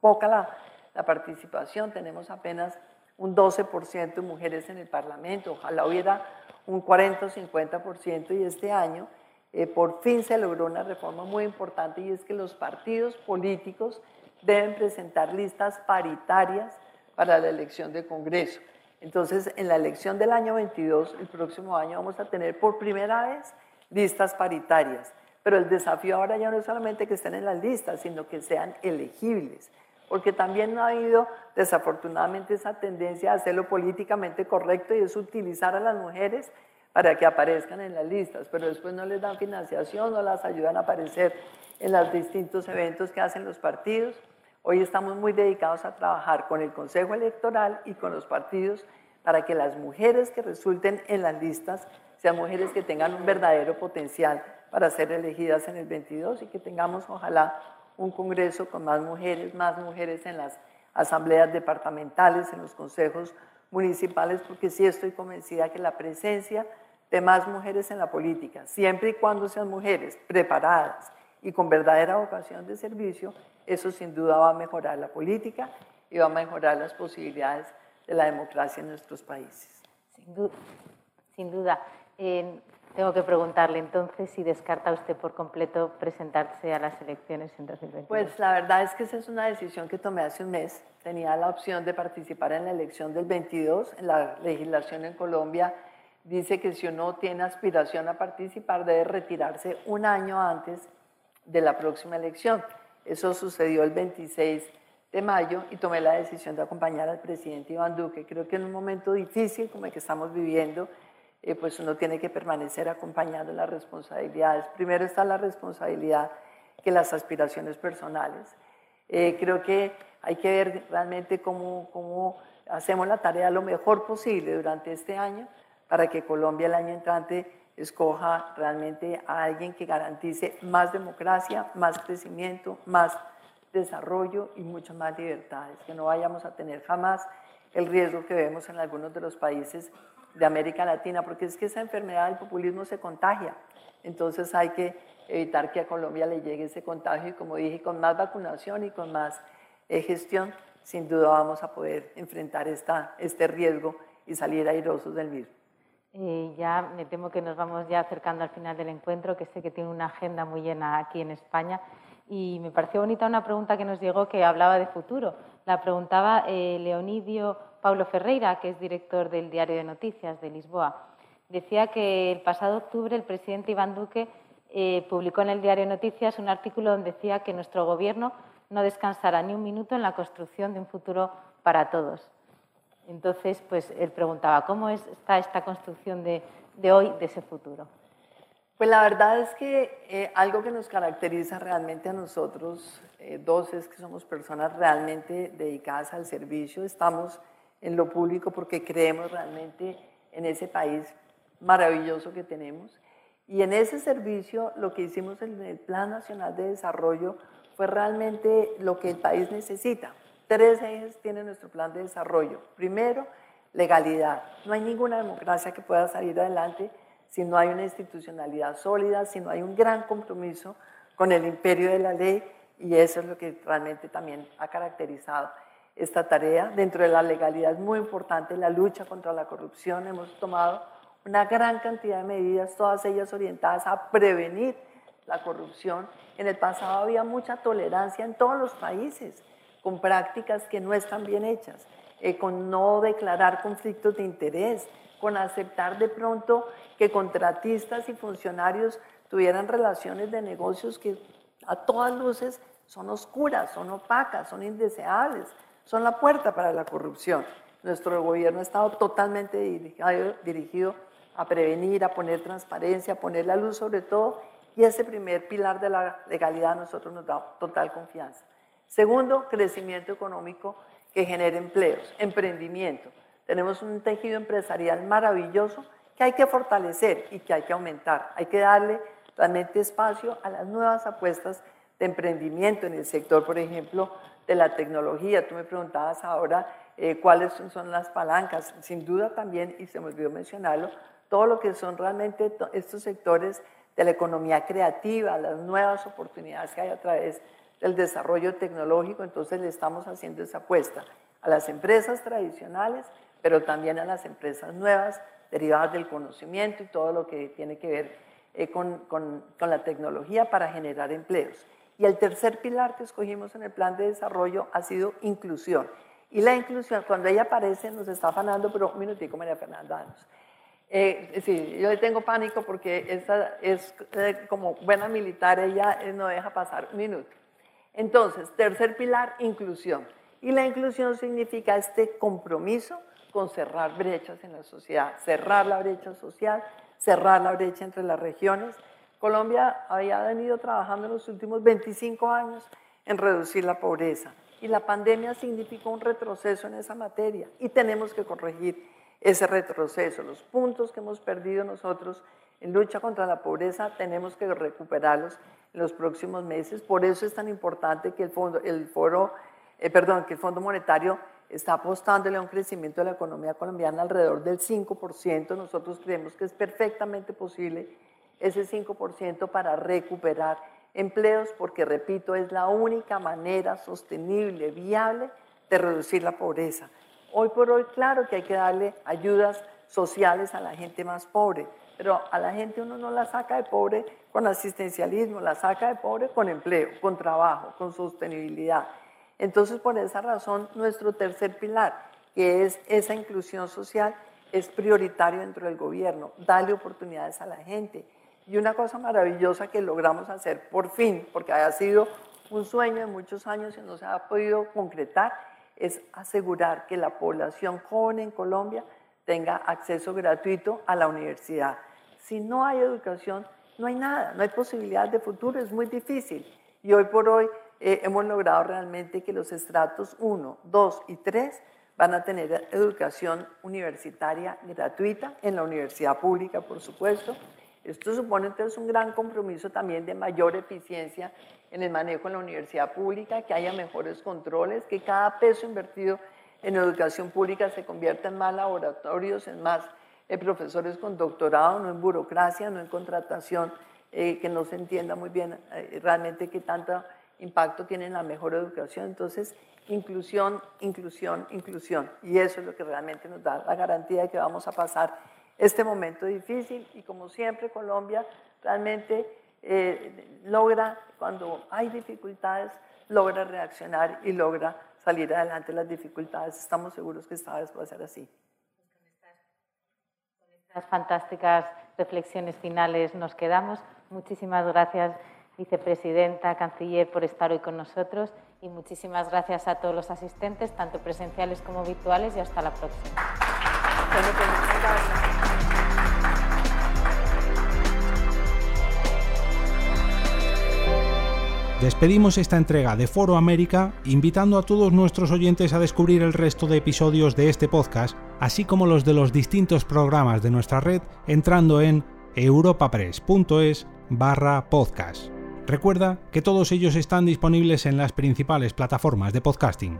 poca la, la participación. Tenemos apenas un 12% de mujeres en el Parlamento. Ojalá hubiera un 40 o 50% y este año eh, por fin se logró una reforma muy importante y es que los partidos políticos deben presentar listas paritarias para la elección de Congreso. Entonces, en la elección del año 22, el próximo año, vamos a tener por primera vez listas paritarias. Pero el desafío ahora ya no es solamente que estén en las listas, sino que sean elegibles. Porque también ha habido, desafortunadamente, esa tendencia a hacerlo políticamente correcto y es utilizar a las mujeres para que aparezcan en las listas, pero después no les dan financiación, no las ayudan a aparecer en los distintos eventos que hacen los partidos. Hoy estamos muy dedicados a trabajar con el Consejo Electoral y con los partidos para que las mujeres que resulten en las listas sean mujeres que tengan un verdadero potencial para ser elegidas en el 22 y que tengamos, ojalá, un Congreso con más mujeres, más mujeres en las asambleas departamentales, en los consejos municipales, porque sí estoy convencida que la presencia de más mujeres en la política, siempre y cuando sean mujeres preparadas y con verdadera vocación de servicio, eso sin duda va a mejorar la política y va a mejorar las posibilidades de la democracia en nuestros países. Sin, duda. tengo que preguntarle entonces si descarta usted por completo presentarse a las elecciones en 2022. Pues la verdad es que esa es una decisión que tomé hace un mes. Tenía la opción de participar en la elección del 22. En la legislación en Colombia dice que si uno tiene aspiración a participar debe retirarse un año antes de la próxima elección. Eso sucedió el 26 de mayo y tomé la decisión de acompañar al presidente Iván Duque. Creo que en un momento difícil como el que estamos viviendo, eh, pues uno tiene que permanecer acompañando las responsabilidades. Primero está la responsabilidad que las aspiraciones personales. Eh, creo que hay que ver realmente cómo, cómo hacemos la tarea lo mejor posible durante este año para que Colombia el año entrante escoja realmente a alguien que garantice más democracia, más crecimiento, más desarrollo y muchas más libertades, que no vayamos a tener jamás el riesgo que vemos en algunos de los países de América Latina, porque es que esa enfermedad del populismo se contagia. Entonces hay que evitar que a Colombia le llegue ese contagio y como dije, con más vacunación y con más eh, gestión, sin duda vamos a poder enfrentar este riesgo y salir airosos del mismo. Ya me temo que nos vamos ya acercando al final del encuentro, que sé que tiene una agenda muy llena aquí en España. Y me pareció bonita una pregunta que nos llegó que hablaba de futuro. La preguntaba eh, Leonidio Paulo Ferreira, que es director del Diario de Noticias de Lisboa. Decía que el pasado octubre el presidente Iván Duque eh, publicó en el Diario de Noticias un artículo donde decía que nuestro gobierno no descansará ni un minuto en la construcción de un futuro para todos. Entonces, pues él preguntaba, ¿cómo está esta construcción de, hoy, de ese futuro? Pues la verdad es que eh, algo que nos caracteriza realmente a nosotros eh, dos es que somos personas realmente dedicadas al servicio, estamos en lo público porque creemos realmente en ese país maravilloso que tenemos. Y en ese servicio lo que hicimos en el Plan Nacional de Desarrollo fue realmente lo que el país necesita. Tres ejes tiene nuestro plan de desarrollo. Primero, legalidad. No hay ninguna democracia que pueda salir adelante si no hay una institucionalidad sólida, si no hay un gran compromiso con el imperio de la ley y eso es lo que realmente también ha caracterizado esta tarea. Dentro de la legalidad es muy importante la lucha contra la corrupción. Hemos tomado una gran cantidad de medidas, todas ellas orientadas a prevenir la corrupción. En el pasado había mucha tolerancia en todos los países con prácticas que no están bien hechas, eh, con no declarar conflictos de interés, con aceptar de pronto que contratistas y funcionarios tuvieran relaciones de negocios que a todas luces son oscuras, son opacas, son indeseables, son la puerta para la corrupción. Nuestro gobierno ha estado totalmente dirigido, a prevenir, a poner transparencia, a poner la luz sobre todo, y ese primer pilar de la legalidad a nosotros nos da total confianza. Segundo, crecimiento económico que genere empleos, emprendimiento. Tenemos un tejido empresarial maravilloso que hay que fortalecer y que hay que aumentar. Hay que darle realmente espacio a las nuevas apuestas de emprendimiento en el sector, por ejemplo, de la tecnología. Tú me preguntabas ahora eh, cuáles son las palancas. Sin duda también, y se me olvidó mencionarlo, todo lo que son realmente estos sectores de la economía creativa, las nuevas oportunidades que hay a través del desarrollo tecnológico, entonces le estamos haciendo esa apuesta a las empresas tradicionales, pero también a las empresas nuevas derivadas del conocimiento y todo lo que tiene que ver eh, con, con, con la tecnología para generar empleos. Y el tercer pilar que escogimos en el plan de desarrollo ha sido inclusión. Y la inclusión, cuando ella aparece, nos está afanando, pero un minutico, María Fernanda, eh, sí, yo le tengo pánico porque esta es eh, como buena militar, ella no deja pasar un minuto. Entonces, tercer pilar, inclusión. Y la inclusión significa este compromiso con cerrar brechas en la sociedad, cerrar la brecha social, cerrar la brecha entre las regiones. Colombia había venido trabajando en los últimos 25 años en reducir la pobreza y la pandemia significó un retroceso en esa materia y tenemos que corregir ese retroceso. Los puntos que hemos perdido nosotros en lucha contra la pobreza tenemos que recuperarlos en los próximos meses. Por eso es tan importante que el Fondo, el foro, eh, perdón, que el Fondo Monetario está apostándole a un crecimiento de la economía colombiana alrededor del 5%. Nosotros creemos que es perfectamente posible ese 5% para recuperar empleos, porque, repito, es la única manera sostenible, viable de reducir la pobreza. Hoy por hoy, claro que hay que darle ayudas sociales a la gente más pobre. Pero a la gente uno no la saca de pobre con asistencialismo, la saca de pobre con empleo, con trabajo, con sostenibilidad. Entonces, por esa razón, nuestro tercer pilar, que es esa inclusión social, es prioritario dentro del gobierno, darle oportunidades a la gente. Y una cosa maravillosa que logramos hacer por fin, porque haya sido un sueño de muchos años y no se ha podido concretar, es asegurar que la población joven en Colombia tenga acceso gratuito a la universidad. Si no hay educación, no hay nada, no hay posibilidad de futuro, es muy difícil. Y hoy por hoy eh, hemos logrado realmente que los estratos 1, 2 y 3 van a tener educación universitaria gratuita en la universidad pública, por supuesto. Esto supone entonces un gran compromiso también de mayor eficiencia en el manejo en la universidad pública, que haya mejores controles, que cada peso invertido en educación pública se convierta en más laboratorios, en más eh, profesores con doctorado, no en burocracia, no en contratación, eh, que no se entienda muy bien eh, realmente qué tanto impacto tiene en la mejor educación. Entonces, inclusión, inclusión, inclusión. Y eso es lo que realmente nos da la garantía de que vamos a pasar este momento difícil y como siempre Colombia realmente eh, logra, cuando hay dificultades, logra reaccionar y logra salir adelante las dificultades. Estamos seguros que esta vez va a ser así. Estas fantásticas reflexiones finales nos quedamos. Muchísimas gracias, vicepresidenta, canciller, por estar hoy con nosotros y muchísimas gracias a todos los asistentes, tanto presenciales como virtuales, y hasta la próxima. Despedimos esta entrega de Foro América invitando a todos nuestros oyentes a descubrir el resto de episodios de este podcast, así como los de los distintos programas de nuestra red entrando en europapress.es barra podcast. Recuerda que todos ellos están disponibles en las principales plataformas de podcasting.